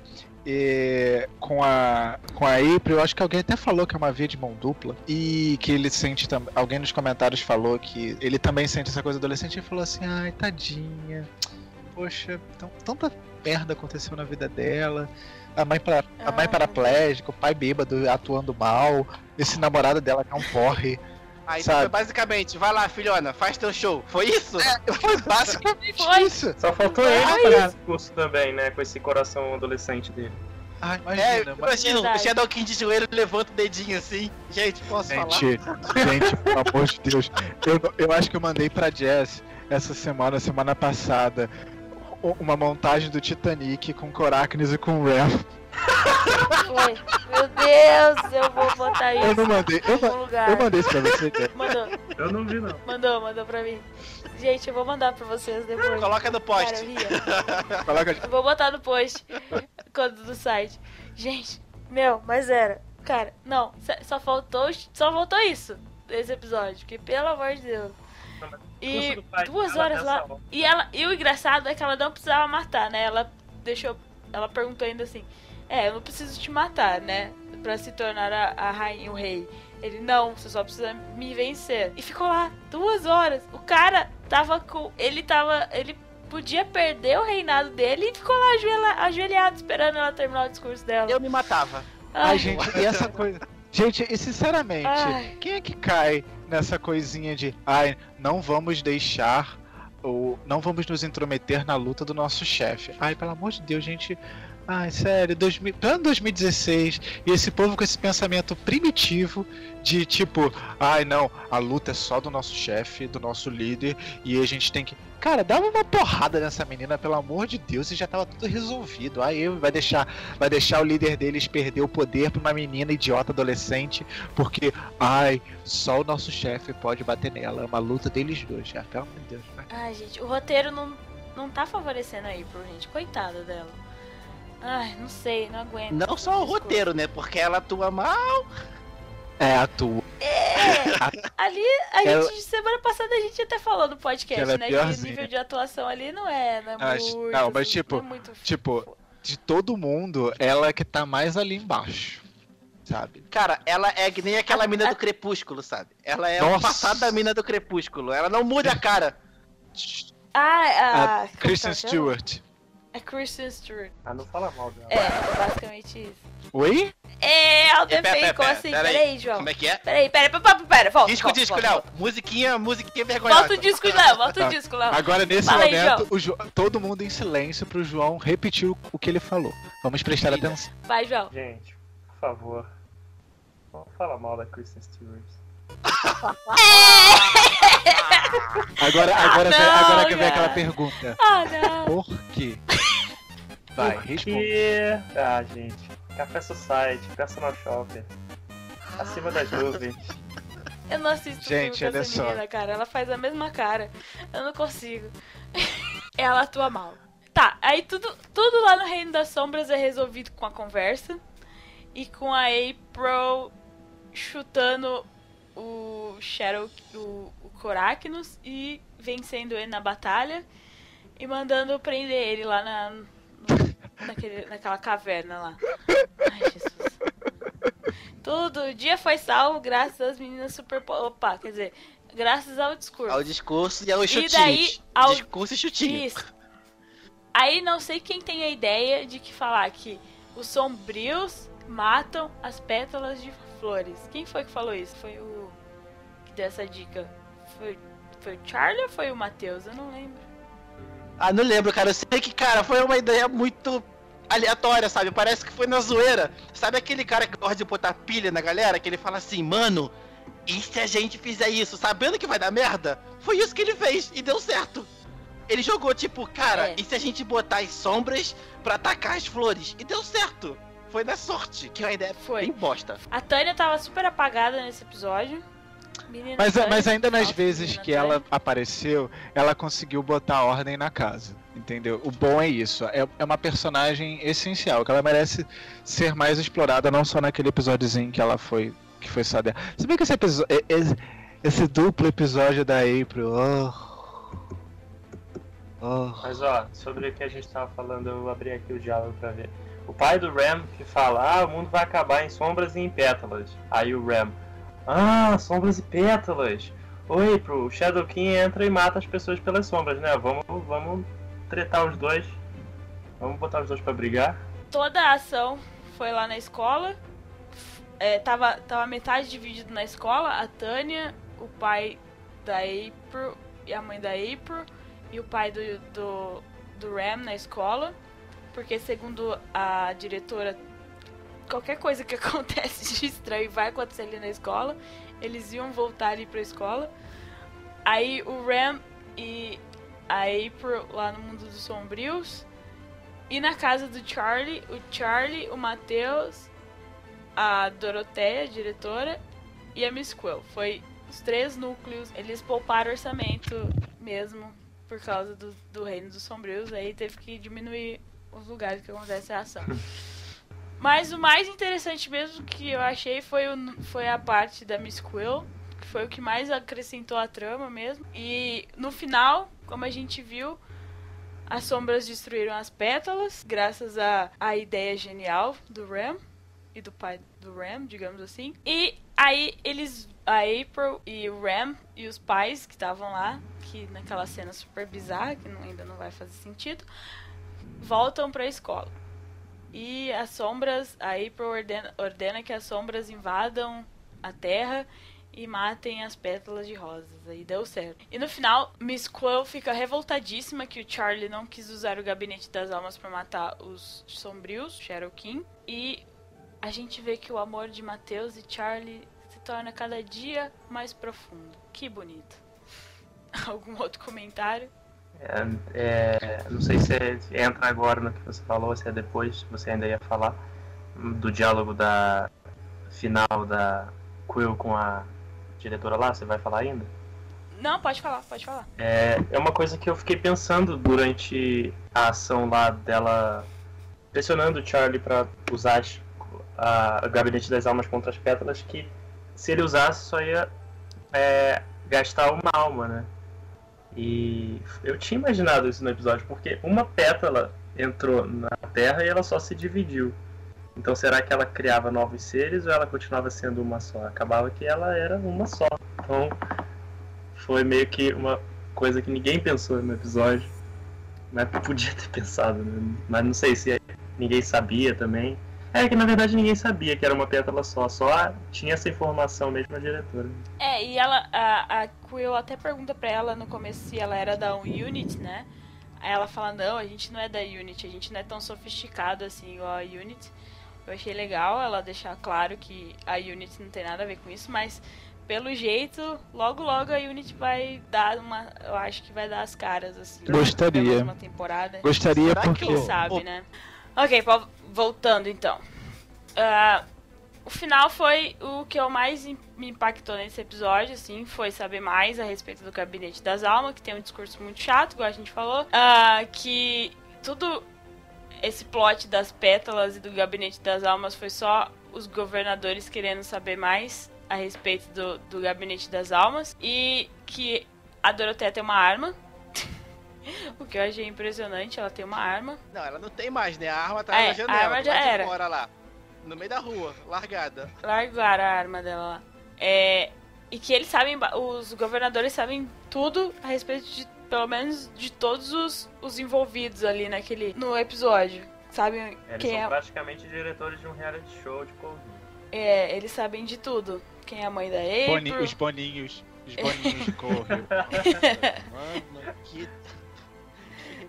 eh, com a com a April, eu acho que alguém até falou que é uma via de mão dupla e que ele sente também. Alguém nos comentários falou que ele também sente essa coisa adolescente e falou assim: "Ai, tadinha. Poxa, tão, tanta merda aconteceu na vida dela." A mãe, para, a mãe Ah. paraplégica, o pai bêbado atuando mal, esse namorado dela que é um porre. Aí então, Sabe? foi basicamente, vai lá, filhona, faz teu show. Foi isso? Foi basicamente Foi. isso. Só faltou É ele fazer discurso também, né? Com esse coração adolescente dele. Ai, É, imagina, mas... imagina, o. Shadow King de joelho levanta o dedinho assim. Gente, posso falar? Gente, gente, pelo amor de Deus. Eu, eu acho que eu mandei pra Jess essa semana, semana passada, uma montagem do Titanic com Coracnes e com Ram. Foi. Meu Deus, eu vou botar isso Eu não mandei, eu, em ma- algum lugar. eu mandei isso pra você. Mandou, Eu não vi, não. mandou, mandou pra mim. Gente, eu vou mandar pra vocês depois. Coloca no Cara, post. eu ria. Coloca Eu vou botar no post quando do site. Gente, meu, mas era. Cara, não, só- faltou, só faltou isso desse episódio, porque pelo amor de Deus. Não, mas E pai duas horas lá. hora. E ela, e o engraçado é que ela não precisava matar, né? Ela deixou, ela perguntou ainda assim: "É, eu não preciso te matar, né, Pra se tornar a, a rainha, o rei". Ele: "Não, você só precisa me vencer". E ficou lá duas horas. O cara tava com, ele tava, ele podia perder o reinado dele e ficou lá ajoelha- ajoelhado esperando ela terminar o discurso dela. Eu me matava. Ai, gente, e essa coisa. Gente, e sinceramente, Ai. quem é que cai nessa coisinha de ai, não vamos deixar ou não vamos nos intrometer na luta do nosso chefe? Ai, pelo amor de Deus, gente. Ai, sério, 2000, plano 2016 e esse povo com esse pensamento primitivo de tipo, ai não, a luta é só do nosso chefe, do nosso líder e a gente tem que. Cara, dava uma porrada nessa menina, pelo amor de Deus, e já tava tudo resolvido. Aí vai deixar, vai deixar o líder deles perder o poder pra uma menina idiota adolescente, porque, ai, só o nosso chefe pode bater nela. É uma luta deles dois, já, pelo amor de Deus. né? Ai, gente, o roteiro não, não tá favorecendo aí pro gente. Coitada dela. Ai, não sei, não aguento. Não só o roteiro, né? Porque ela atua mal. É a tua. Ali, a Ela- gente, semana passada a gente até falou no podcast, Ela é né? Que o nível de atuação ali não é, não é Ah, acho- muito. não, mas assim, tipo- não é muito tipo, de todo mundo, ela é que tá mais ali embaixo. Sabe? Cara, ela é que nem aquela A- mina a- do Crepúsculo, sabe? Ela é o passado da mina do Crepúsculo. Ela não muda a cara. Ah, a, A Kristen? Stewart. É Kristen Stewart. Ah, não fala mal dela. É, basicamente isso. Oi? É, ela É, pera, defende pera, pera, assim? pera aí. Peraí, João. Como é que é? Peraí, peraí, pera, pera, pera, volta. Disco, volta, disco, volta, Léo. volta. Musiquinha, musiquinha vergonhosa. Volta o disco, Léo, volta Tá. o disco, Léo. Agora, nesse Fala aí, momento, o Jo- todo mundo em silêncio pro João repetir o, que ele falou. Vamos prestar Eita. atenção. Vai, João. Gente, por favor. Não fala mal da Kristen Stewart. Agora, agora, não, vem, agora que vem aquela pergunta. Ah, não. Por quê? Vai, responde. Que... Ah, gente. Café Society, Personal Shopper. Acima das nuvens. Eu não assisto Gente, filme com olha essa só. menina, cara. Ela faz a mesma cara. Eu não consigo. Ela atua mal. Tá, aí tudo, tudo lá no Reino das Sombras é resolvido com a conversa. E com a April chutando o Shadow, o, o Coracnus e vencendo ele na batalha. E mandando prender ele lá na, no- naquele, naquela caverna lá. Ai, Jesus. Tudo, o dia foi salvo graças às meninas super. Opa, quer dizer, graças ao discurso. Ao discurso e aos E chutinhos. daí, ao- Discurso e chutinho. Isso. Aí não sei quem tem a ideia de que falar que os sombrios matam as pétalas de flores. Quem foi que falou isso? Foi o deu essa dica? Foi, foi o Charlie ou foi o Matheus? Eu não lembro. Ah, não lembro, cara. Eu sei que, cara, foi uma ideia muito aleatória, sabe? Parece que foi na zoeira. Sabe aquele cara que gosta de botar pilha na galera? Que ele fala assim, mano, e se a gente fizer isso, sabendo que vai dar merda? Foi isso que ele fez e deu certo. Ele jogou tipo, cara, É. e se a gente botar as sombras pra atacar as flores? E deu certo. Foi na sorte, que é uma ideia Foi. bem bosta. A Tânia tava super apagada nesse episódio. Menina Mas, mas ainda nas nossa, vezes que ela apareceu, ela conseguiu botar ordem na casa. Entendeu? O bom é isso. É, é uma personagem essencial, que ela merece ser mais explorada, não só naquele episódiozinho que ela foi. Que foi só dela. Se bem que esse episódio. Esse, esse duplo episódio da April. Oh, oh. Mas ó, sobre o que a gente tava falando, eu abri aqui o diálogo pra ver. O pai do Ram que fala, ah, o mundo vai acabar em sombras e em pétalas. Aí o Ram, ah, sombras e pétalas. Oi, pro Shadow King entra e mata as pessoas pelas sombras, né? Vamos, vamos tretar os dois. Vamos botar os dois pra brigar. toda a ação foi lá na escola. É, tava, tava metade dividido na escola, a Tânia, o pai da April e a mãe da April e o pai do, do, do Ram na escola. Porque segundo a diretora, qualquer coisa que acontece de estranho vai acontecer ali na escola. Eles iam voltar ali pra escola. Aí o Ram e a April lá no mundo dos sombrios. E na casa do Charlie, o Charlie, o Matheus, a Doroteia, a diretora, e a Miss Quill. Foi os três núcleos. Eles pouparam orçamento mesmo por causa do, do Reino dos Sombrios. Aí teve que diminuir os lugares que acontece a ação. Mas o mais interessante mesmo que eu achei foi, o, foi a parte da Miss Quill, que foi o que mais acrescentou a trama mesmo. E no final, como a gente viu, as sombras destruíram as pétalas, graças à à ideia genial do Ram e do pai do Ram, digamos assim. E aí eles, a April e o Ram e os pais que estavam lá, que naquela cena super bizarra, que não- ainda não vai fazer sentido, voltam pra escola. E as sombras, a April ordena, ordena que as sombras invadam a Terra e matem as pétalas de rosas. Aí deu certo. E no final, Miss Quill fica revoltadíssima que o Charlie não quis usar o gabinete das almas para matar os sombrios, Cherokee. E a gente vê que o amor de Mateus e Charlie se torna cada dia mais profundo. Que bonito. Algum outro comentário? É, é, não sei se entra agora no que você falou, ou se é depois, se você ainda ia falar, do diálogo da final da Quill com a diretora lá, você vai falar ainda? Não, pode falar, pode falar. É, é uma coisa que eu fiquei pensando durante a ação lá dela pressionando o Charlie para usar as- a, o gabinete das almas contra as pétalas, que se ele usasse só ia é, gastar uma alma, né? E eu tinha imaginado isso no episódio, porque uma pétala entrou na Terra e ela só se dividiu. Então será que ela criava novos seres ou ela continuava sendo uma só? Acabava que ela era uma só. Então foi meio que uma coisa que ninguém pensou no episódio. Mas podia ter pensado, né? Mas não sei se ninguém sabia também. É que na verdade ninguém sabia que era uma pétala só, só tinha essa informação mesmo a diretora. É, e ela, a, a Quill até pergunta pra ela no começo se ela era da Unit, né? Aí ela fala, não, a gente não é da Unit, a gente não é tão sofisticado assim igual a Unit. Eu achei legal ela deixar claro que a Unit não tem nada a ver com isso, mas pelo jeito, logo logo a Unit vai dar uma. Eu acho que vai dar as caras, assim. Gostaria. uma temporada. Gostaria Será que porque. Quem sabe, o- né? Ok, Paulo, voltando então. Ah, o final foi o que eu mais me impactou nesse episódio, assim, foi saber mais a respeito do Gabinete das Almas, que tem um discurso muito chato, igual a gente falou. Ah, que tudo esse plot das pétalas e do Gabinete das Almas foi só os governadores querendo saber mais a respeito do, do Gabinete das Almas. E que a Doroteia tem uma arma. o que eu achei impressionante, ela tem uma arma. Não, ela não tem mais, né? A arma tá É, na a janela, arma do já era. fora lá. No meio da rua, largada. largaram a arma dela lá. É, e que eles sabem, os governadores sabem tudo a respeito de, pelo menos, de todos os, os envolvidos ali naquele, no episódio. Sabem Eles quem são é, praticamente diretores de um reality show de Covid. é, eles sabem de tudo. Quem é a mãe da Boni- April. os boninhos. Os boninhos de Corvio. Mano, que...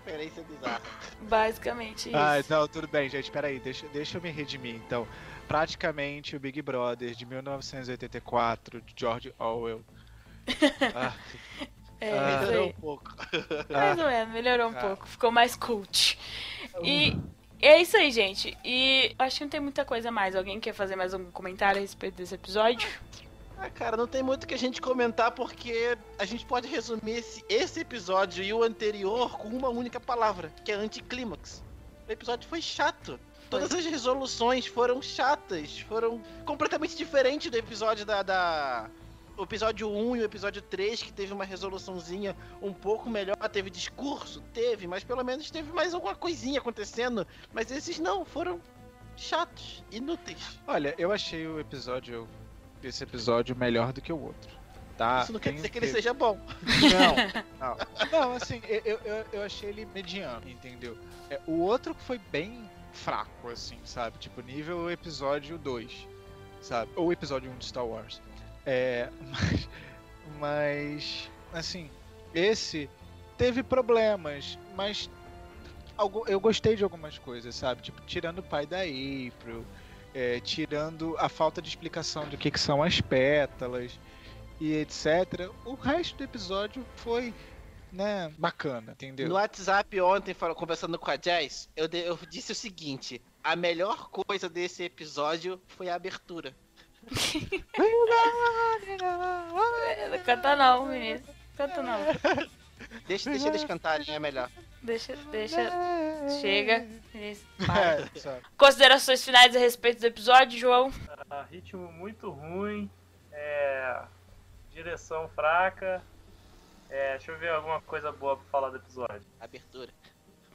referência bizarra. Basicamente isso. Ah, não, tudo bem, gente. Peraí, deixa, deixa eu me redimir. Então, praticamente o Big Brother de 1984, de George Orwell. Ah, é, ah, Melhorou um pouco. Mais ou menos, melhorou um Ah. pouco. Ficou mais cult. E é isso aí, gente. E acho que não tem muita coisa mais. Alguém quer fazer mais algum comentário a respeito desse episódio? Ah, cara, não tem muito que a gente comentar porque a gente pode resumir esse, esse episódio e o anterior com uma única palavra, que é anticlímax. O episódio foi chato. Todas as resoluções foram chatas, foram completamente diferentes do episódio da, da- O episódio 1 e o episódio 3, que teve uma resoluçãozinha um pouco melhor, teve discurso, teve, mas pelo menos teve mais alguma coisinha acontecendo. Mas esses não, foram chatos, inúteis. olha, eu achei o episódio. Esse episódio melhor do que o outro. Tá? Isso não quer dizer que que- ele seja bom. Não, não. Não, assim, eu, eu, eu achei ele mediano, entendeu? É, o outro foi bem fraco, assim, sabe? Tipo, nível episódio 2, sabe? Ou episódio 1 de Star Wars. É, mas, mas, assim, esse teve problemas, mas eu gostei de algumas coisas, sabe? Tipo, tirando o pai da April, é, tirando a falta de explicação do que, que são as pétalas e etc. O resto do episódio foi, né, bacana, entendeu? No WhatsApp ontem, conversando com a Jazz, eu, de- eu disse o seguinte: a melhor coisa desse episódio foi a abertura. Canta não, menino. Canta não. Deixa, deixa eles cantarem, é melhor. Deixa, deixa. Chega. É? Considerações finais a respeito do episódio, João? Ah, ritmo muito ruim, é, direção fraca. É, deixa eu ver alguma coisa boa pra falar do episódio. Abertura.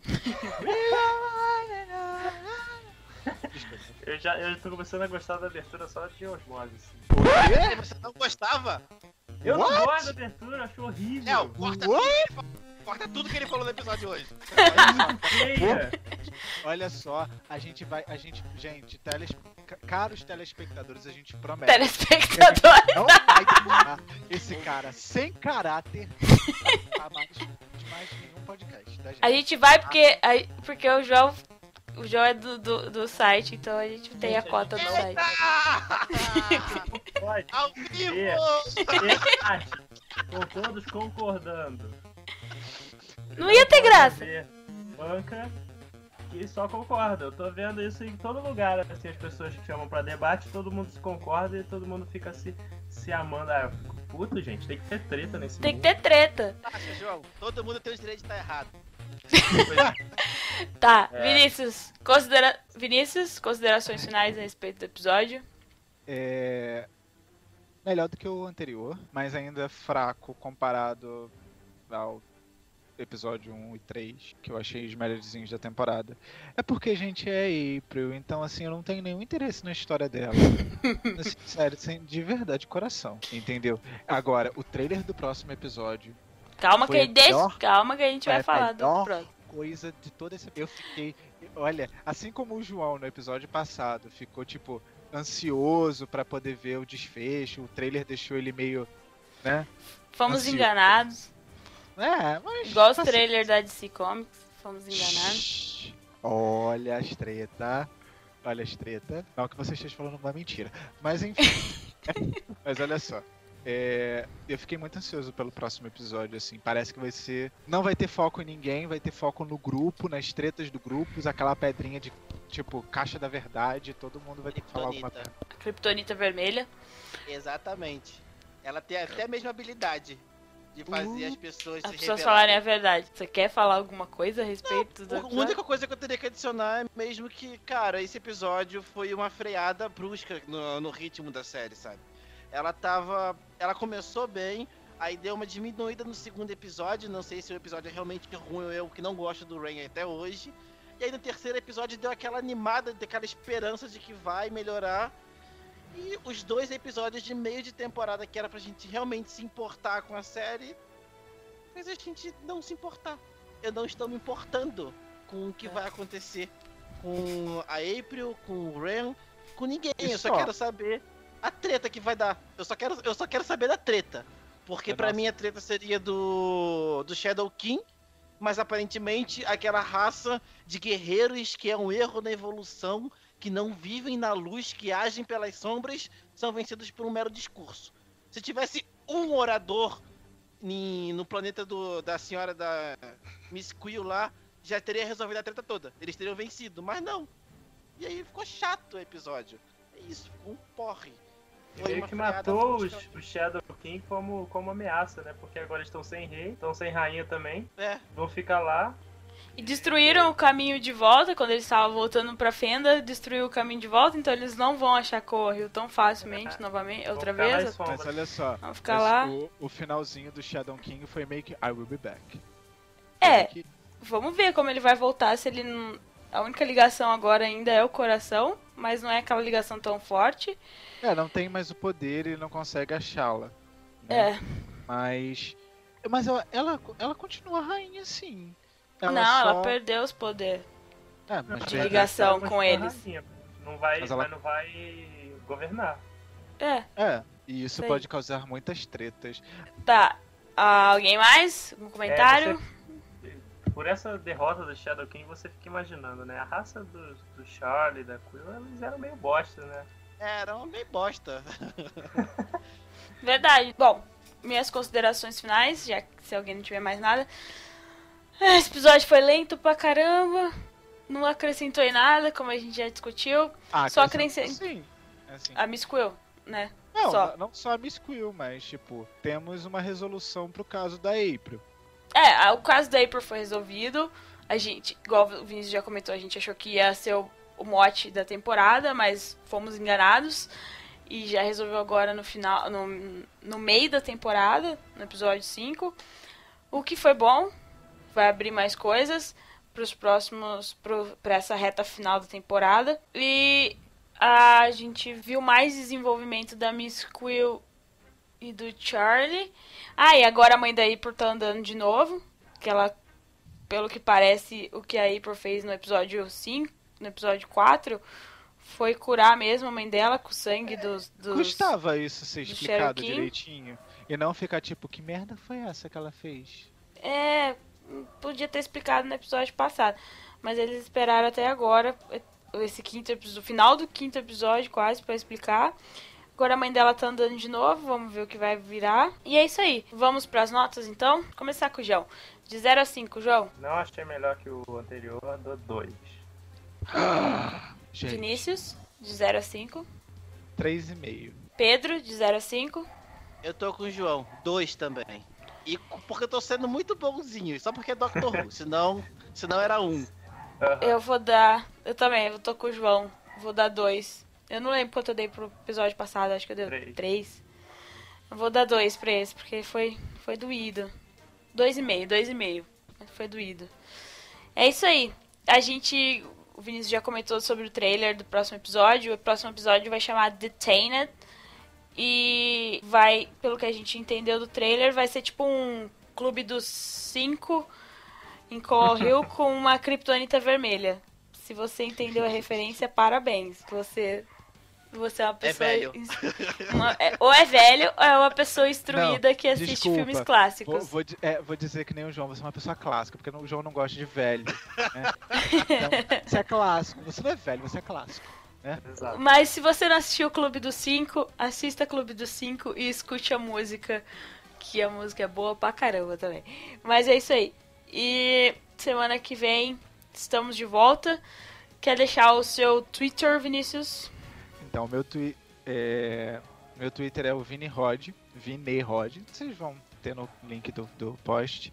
Eu já eu tô começando a gostar da abertura só de osmose. Assim. Você não gostava? Eu What? não gosto da abertura, acho horrível. Não, corta Corta tudo que ele falou no episódio hoje. Feia. Olha só, a gente vai. A gente. Gente, teles, ca- caros telespectadores, a gente promete. Telespectador. Não vai deixar esse cara sem caráter participar mais de mais nenhum podcast, tá, gente? A gente vai porque, a- porque o João. O João é do, do, do site, então a gente tem a cota do site. Ao vivo! Com todos concordando. Não ia ter graça. Banca que só concorda. Eu tô vendo isso em todo lugar. Assim, as pessoas que chamam pra debate, todo mundo se concorda e todo mundo fica se, se amando. Ah, eu fico puto, gente. Tem que ter treta nesse Tem que mundo. ter treta. Acha, João? Todo mundo tem o direito de estar errado. Tá, É. Vinícius, considera... Vinícius, considerações finais a respeito do episódio. É. Melhor do que o anterior, mas ainda fraco comparado ao episódio 1 e 3, que eu achei os melhorzinhos da temporada. É porque, gente, é April, então assim, eu não tenho nenhum interesse na história dela. Assim, sério, sem- de verdade, coração. Entendeu? Agora, o trailer do próximo episódio Calma que, a melhor- Calma que a gente vai é a falar do próximo. coisa de todo esse. Eu fiquei. Olha, assim como o João no episódio passado ficou, tipo, ansioso pra poder ver o desfecho, o trailer deixou ele meio. né? Fomos Ansioso. enganados. É, mas. Igual os assim, trailers da DC Comics. Fomos enganados. Olha as treta. Olha as treta. Não que você esteja falando uma mentira. Mas enfim. mas olha só. É, eu fiquei muito ansioso pelo próximo episódio, assim. Parece que vai ser. Não vai ter foco em ninguém, vai ter foco no grupo, nas tretas do grupo, aquela pedrinha de tipo caixa da verdade, todo mundo vai ter que falar alguma coisa. Kryptonita vermelha. Exatamente. Ela tem até a mesma habilidade de fazer as pessoas As se pessoas revelarem. falarem a verdade. Você quer falar alguma coisa a respeito do A episódio? única coisa que eu teria que adicionar é mesmo que, cara, esse episódio foi uma freada brusca no, no ritmo da série, sabe? Ela tava. Ela começou bem, aí deu uma diminuída no segundo episódio. Não sei se o episódio é realmente ruim ou eu que não gosto do Rain até hoje. E aí no terceiro episódio deu aquela animada, aquela esperança de que vai melhorar. E os dois episódios de meio de temporada que era pra gente realmente se importar com a série, fez a gente não se importar. Eu não estou me importando com o que vai acontecer com a April, com o Ren, com ninguém. E eu só só? quero saber a treta que vai dar. Eu só quero, eu só quero saber da treta. Porque É, pra nossa. mim a treta seria do do Shadow King, mas aparentemente aquela raça de guerreiros que é um erro na evolução, que não vivem na luz, que agem pelas sombras, são vencidos por um mero discurso. Se tivesse um orador em- no planeta do, da senhora da Miss Quill lá, já teria resolvido a treta toda. Eles teriam vencido, mas não. E aí ficou chato o episódio. É isso, ficou um porre. Foi Meio que matou os, os Shadow King como, como ameaça, né? Porque agora estão sem rei, estão sem rainha também. É, Vão ficar lá. E destruíram o caminho de volta quando eles estavam voltando pra Fenda, destruiu o caminho de volta, então eles não vão achar Correio tão facilmente novamente, Vão outra vez. Mas olha só. Vão ficar mas lá. O, o finalzinho do Shadow King foi meio que I will be back. É, Que- vamos ver como ele vai voltar, se ele não... A única ligação agora ainda é o coração, mas não é aquela ligação tão forte. É, não tem mais o poder e não consegue achá-la. né? É, Mas. Mas ela, ela, ela continua rainha, sim. Ela não, só... ela perdeu os poderes. É, mas de ligação Ela com continua eles. Não vai, Mas ela- mas não vai governar. É, É, e isso Sei. pode causar muitas tretas. tá. Ah, alguém mais? Um comentário? É, você- por essa derrota do Shadow King, você fica imaginando, né? A raça do, do Charlie, da Quill, eles eram meio bosta, né? era uma meio bosta. Verdade. Bom, minhas considerações finais, já que se alguém não tiver mais nada. Ah, Esse episódio foi lento pra caramba. Não acrescentou em nada, como a gente já discutiu. Ah, Só acrescenta- Sim. Assim, A Miss Quill, né? não, só. não- só a Miss Quill, mas, tipo, temos uma resolução pro caso da April. É, o caso da April foi resolvido. A gente, igual o Vinícius já comentou, a gente achou que ia ser o, o mote da temporada, mas fomos enganados. E já resolveu agora no final, no, no meio da temporada, no episódio 5. O que foi bom, vai abrir mais coisas pros próximos, pro, pra essa reta final da temporada. E a gente viu mais desenvolvimento da Miss Quill e do Charlie. Ah, e agora a mãe da April tá andando de novo. que ela, pelo que parece, o que a April fez no episódio 5, no episódio 4, foi curar mesmo a mãe dela com o sangue dos. dos... Custava isso ser do explicado direitinho. E não ficar tipo, que merda foi essa que ela fez? É, podia ter explicado no episódio passado. Mas eles esperaram até agora, esse quinto episódio, o final do quinto episódio, quase, pra explicar. Agora a mãe dela tá andando de novo, vamos ver o que vai virar. E é isso aí. Vamos pras notas então? Começar com o João. De 0 a 5, João. Não achei melhor que o anterior, dou 2. Gente, Vinícius, de 0 a 5. 3,5. Pedro, de 0 a 5. Eu tô com o João, dois também. E porque eu tô sendo muito bonzinho, só porque é Doctor Who, senão, senão era um. Eu vou dar. Eu também, eu tô com o João. Vou dar 2. Eu não lembro quanto eu dei pro episódio passado, acho que eu dei Três. 3. Eu vou dar 2 pra esse, porque foi, foi doído. 2,5, 2,5. Foi doído. É isso aí. A gente. O Vinícius já comentou sobre o trailer do próximo episódio. O próximo episódio vai chamar Detained. E vai, pelo que a gente entendeu do trailer, vai ser tipo um clube dos cinco em Coral Hill com uma kryptonita vermelha. Se você entendeu a referência, parabéns. Você, você é uma pessoa. velho. ins- uma- é- ou é velho ou é uma pessoa instruída Não, que assiste desculpa. filmes Vou, clássicos. vou, di- é, vou dizer que nem o João, você é uma pessoa clássica, porque o João não gosta de velho. né? Então, você é clássico, você não é velho, você é clássico. Exato. Mas se você não assistiu o Clube dos Cinco, assista Clube dos Cinco e escute a música, que a música é boa pra caramba também. Mas é isso aí. E semana que vem estamos de volta. Quer deixar o seu Twitter, Vinícius? Então, meu, twi é, meu Twitter é o Vini Rod, Vini Rod. Vocês vão ter no link do, do post.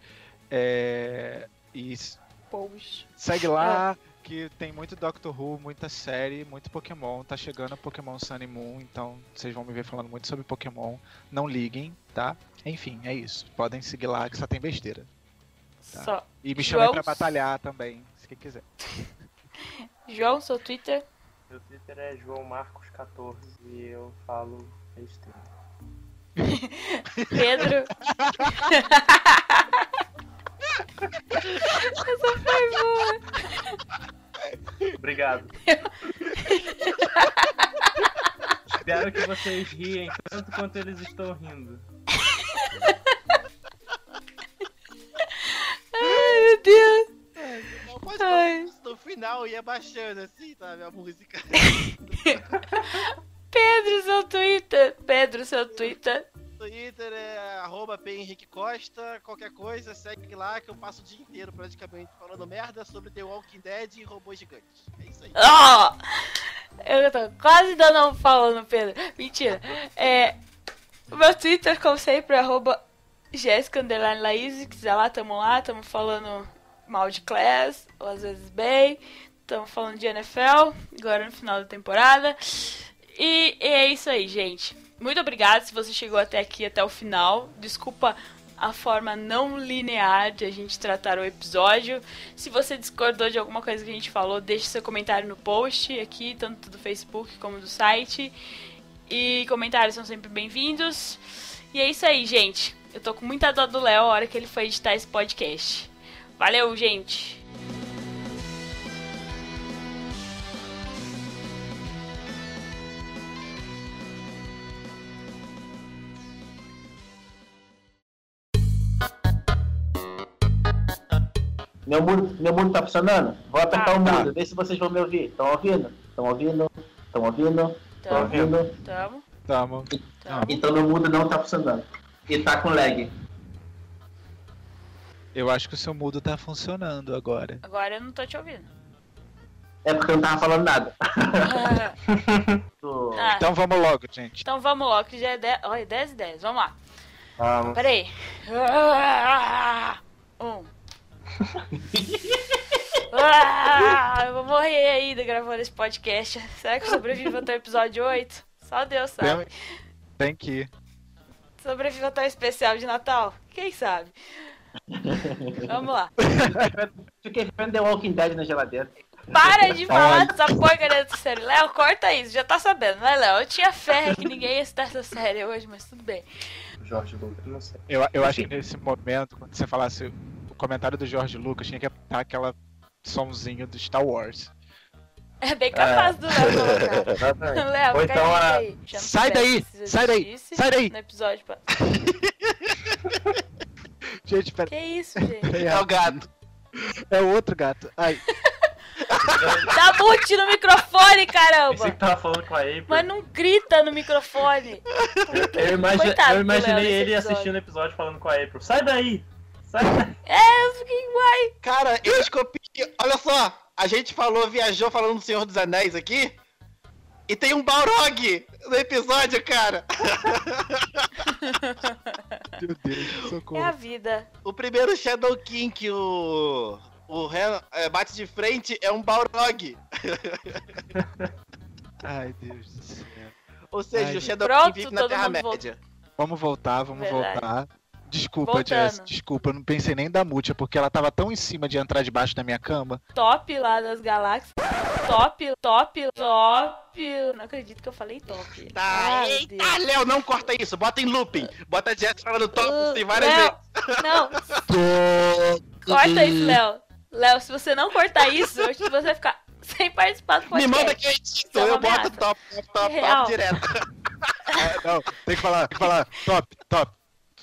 É, e Post. segue lá, que tem muito Doctor Who, muita série, muito Pokémon. Tá chegando Pokémon Sun and Moon, então vocês vão me ver falando muito sobre Pokémon. Não liguem, tá? Enfim, é isso. Podem seguir lá, que só tem besteira. Tá. Só. E me João? chamem pra batalhar também, se quem quiser. João, seu Twitter? Meu Twitter é João Marcos 14 e eu falo besteira. Pedro? Essa foi boa. Obrigado. Espero que vocês riem tanto quanto eles estão rindo. Ai, meu Deus. Pode Ai. no final ia baixando assim, sabe, a música. Pedro, seu Twitter. Pedro, seu Twitter. Twitter é arroba Costa, qualquer coisa, segue lá que eu passo o dia inteiro praticamente falando merda sobre The Walking Dead e robôs gigantes. É isso aí. Ó! Eu tô quase dando um pau no Pedro. Mentira. É, o meu Twitter, como sempre, é arroba Jéssica Underline Laís. Se quiser lá, tamo lá. Tamo falando mal de Class, ou às vezes bem. Tamo falando de NFL, agora no final da temporada. E, e é isso aí, gente. Muito obrigada se você chegou até aqui, até o final. Desculpa a forma não linear de a gente tratar o episódio. Se você discordou de alguma coisa que a gente falou, deixe seu comentário no post aqui, tanto do Facebook como do site. E comentários são sempre bem-vindos. E é isso aí, gente. Eu tô com muita dó do Léo a hora que ele foi editar esse podcast. Valeu, gente! Meu mundo, meu mundo tá funcionando? Vou apertar Tá. o mundo, vê se vocês vão me ouvir. Estão ouvindo? Estão ouvindo? Estão ouvindo? Estão ouvindo? tamo, Tamo. tamo. Então meu mundo não tá funcionando. E tá com lag. Eu acho que o seu mudo tá funcionando agora. Agora eu não tô te ouvindo. É porque eu não tava falando nada. Tô- Ah, Então vamos logo, gente. então vamos logo, que já é 10, olha, 10 e 10. Vamos lá. Vamos. Pera aí. Um. Ah, eu vou morrer ainda gravando esse podcast. Será que eu sobrevivo até o episódio 8? Só Deus sabe. Tem, tem que ir. Sobrevivo até o especial de Natal? Quem sabe? Vamos lá. Fiquei vendo The Walking Dead na geladeira. Para de falar dessa porcaria dessa série. Léo, corta isso. Já tá sabendo, né, Léo? Eu tinha fé que ninguém ia citar essa série hoje, mas tudo bem. Jorge Lucas, não sei. Eu, eu acho que nesse momento, quando você falasse comentário do George Lucas tinha que estar aquela somzinho do Star Wars. É bem capaz do Léo colocar. Léo, Ou então aí, a- aí. Sai daí, sai daí, sai daí. No episódio. Gente, pera. Que isso, gente? É, É o gato. é o outro gato. Ai, Dá mute no microfone, Pensei caramba! que tava falando com a April. Mas não grita no microfone. Eu, imagi- Coitado eu Léo imaginei ele episódio. assistindo o episódio falando com a April. Sai daí! É, eu fiquei, uai. Cara, eles copiam. Olha só, a gente falou, viajou falando do Senhor dos Anéis aqui. E tem um Balrog no episódio, cara. meu Deus, É a socorro. vida. O primeiro Shadow King que o. O Ren é, bate de frente é um Balrog. Ai, Deus do céu. Ou seja, Ai, o Shadow Pronto, King vive na Terra-média. Vamos voltar, vamos Verdade. voltar. Desculpa, Voltando. Jess, desculpa, eu não pensei nem da Mútia, porque ela tava tão em cima de entrar debaixo da minha cama. Top lá das galáxias. Top, top, top. Não acredito que eu falei top. Tá, Ai, eita, Deus. Léo, não corta isso, bota em looping. Bota a Jess falando top Uh, tem várias Léo, vezes. Não, corta isso, Léo. Léo, se você não cortar isso, eu acho que você vai ficar sem participar do Me podcast. manda que eu edito, é eu boto top, top, top, Real. top direto. É, não, tem que falar, tem que falar. Top, top.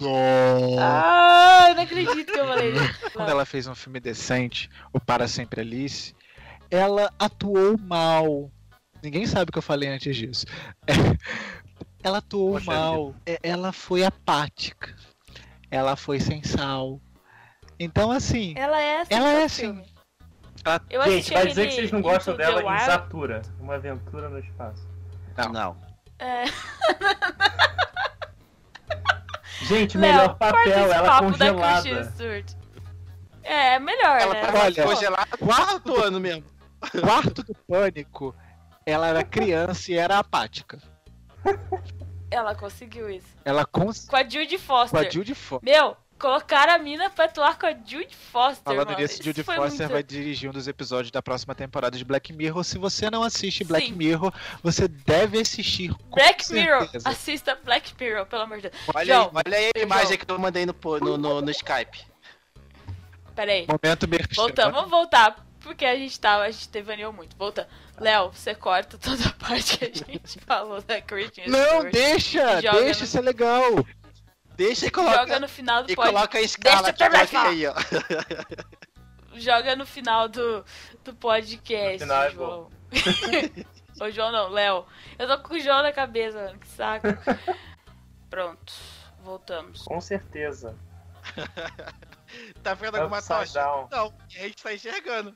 Ah, eu não acredito que eu falei isso. Quando ela fez um filme decente, o Para Sempre Alice, ela atuou mal. Ninguém sabe o que eu falei antes disso. Ela atuou Poxa mal. É, Ela foi apática. Ela foi sem sal. Então, assim, Ela é assim. Ela é assim. ela- Eu Gente, assisti vai dizer que vocês não gostam dela em Wild. Zatura. Uma aventura no espaço. Não. Não. É, Gente, melhor papel, ela congelada. É, é melhor, Ela né? tava Olha, congelada quarto ano mesmo. quarto do pânico, ela era criança e era apática. Ela conseguiu isso. Ela cons... Com a Judy com Foster. a Judy Foster. Meu, colocaram a mina pra atuar com a Judy Foster, Falando mano. nisso, foi Foster muito- vai dirigir um dos episódios da próxima temporada de Black Mirror. Se você não assiste Black Sim. Mirror, você deve assistir. com Black Mirror. Assista Black Mirror, pelo amor de Deus. Olha João, aí, olha aí a imagem João. que eu mandei no, no, no, no Skype. Pera aí. Momento merchan. Voltamos, vamos voltar. Porque a gente tava, a gente devaneou muito. Volta. Léo, você corta toda a parte que a gente falou da Kristen Não, deixa! Deixa, no- isso é legal. Deixa e coloca. Joga no final do E pod... coloca a escala Deixa que falar. aí, ó. Joga no final do, do podcast, No final é João. Ô, João não, Léo. Eu tô com o João na cabeça, mano. Que saco. Pronto. Voltamos. Com certeza. Tá vendo alguma tocha? down. Não, a gente tá enxergando.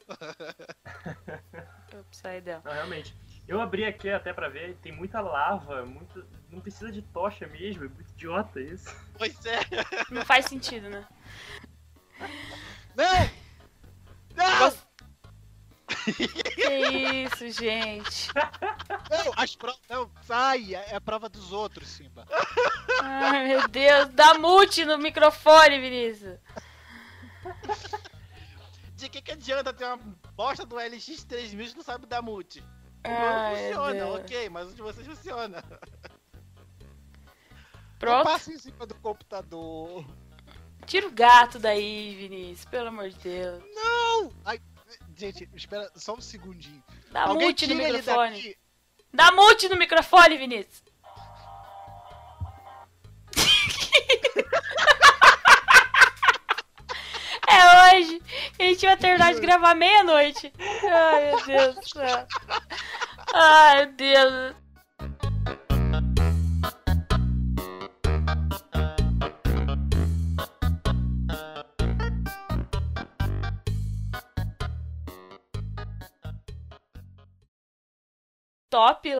Upside down. Não, realmente. Eu abri aqui até pra ver, tem muita lava, muito. Não precisa de tocha mesmo, é muito idiota isso. Pois é. Não faz sentido, né? Não! Não! Que isso, gente. Não, as provas. Não, sai! É a prova dos outros, Simba. Ai, meu Deus. Dá mute no microfone, Vinícius. De que, que adianta ter uma bosta do LX3000 que não sabe dar multi? O meu Ai, funciona, ok, mas o de vocês funciona. Pronto. Passa em cima do computador. Tira o gato daí, Vinícius. Pelo amor de Deus. Não! Ai, gente, espera só um segundinho. Dá Alguém mute no microfone. Dá mute no microfone, Vinícius. É hoje. A gente vai terminar de gravar meia-noite. Ai, meu Deus do céu. Ai, meu Deus. Top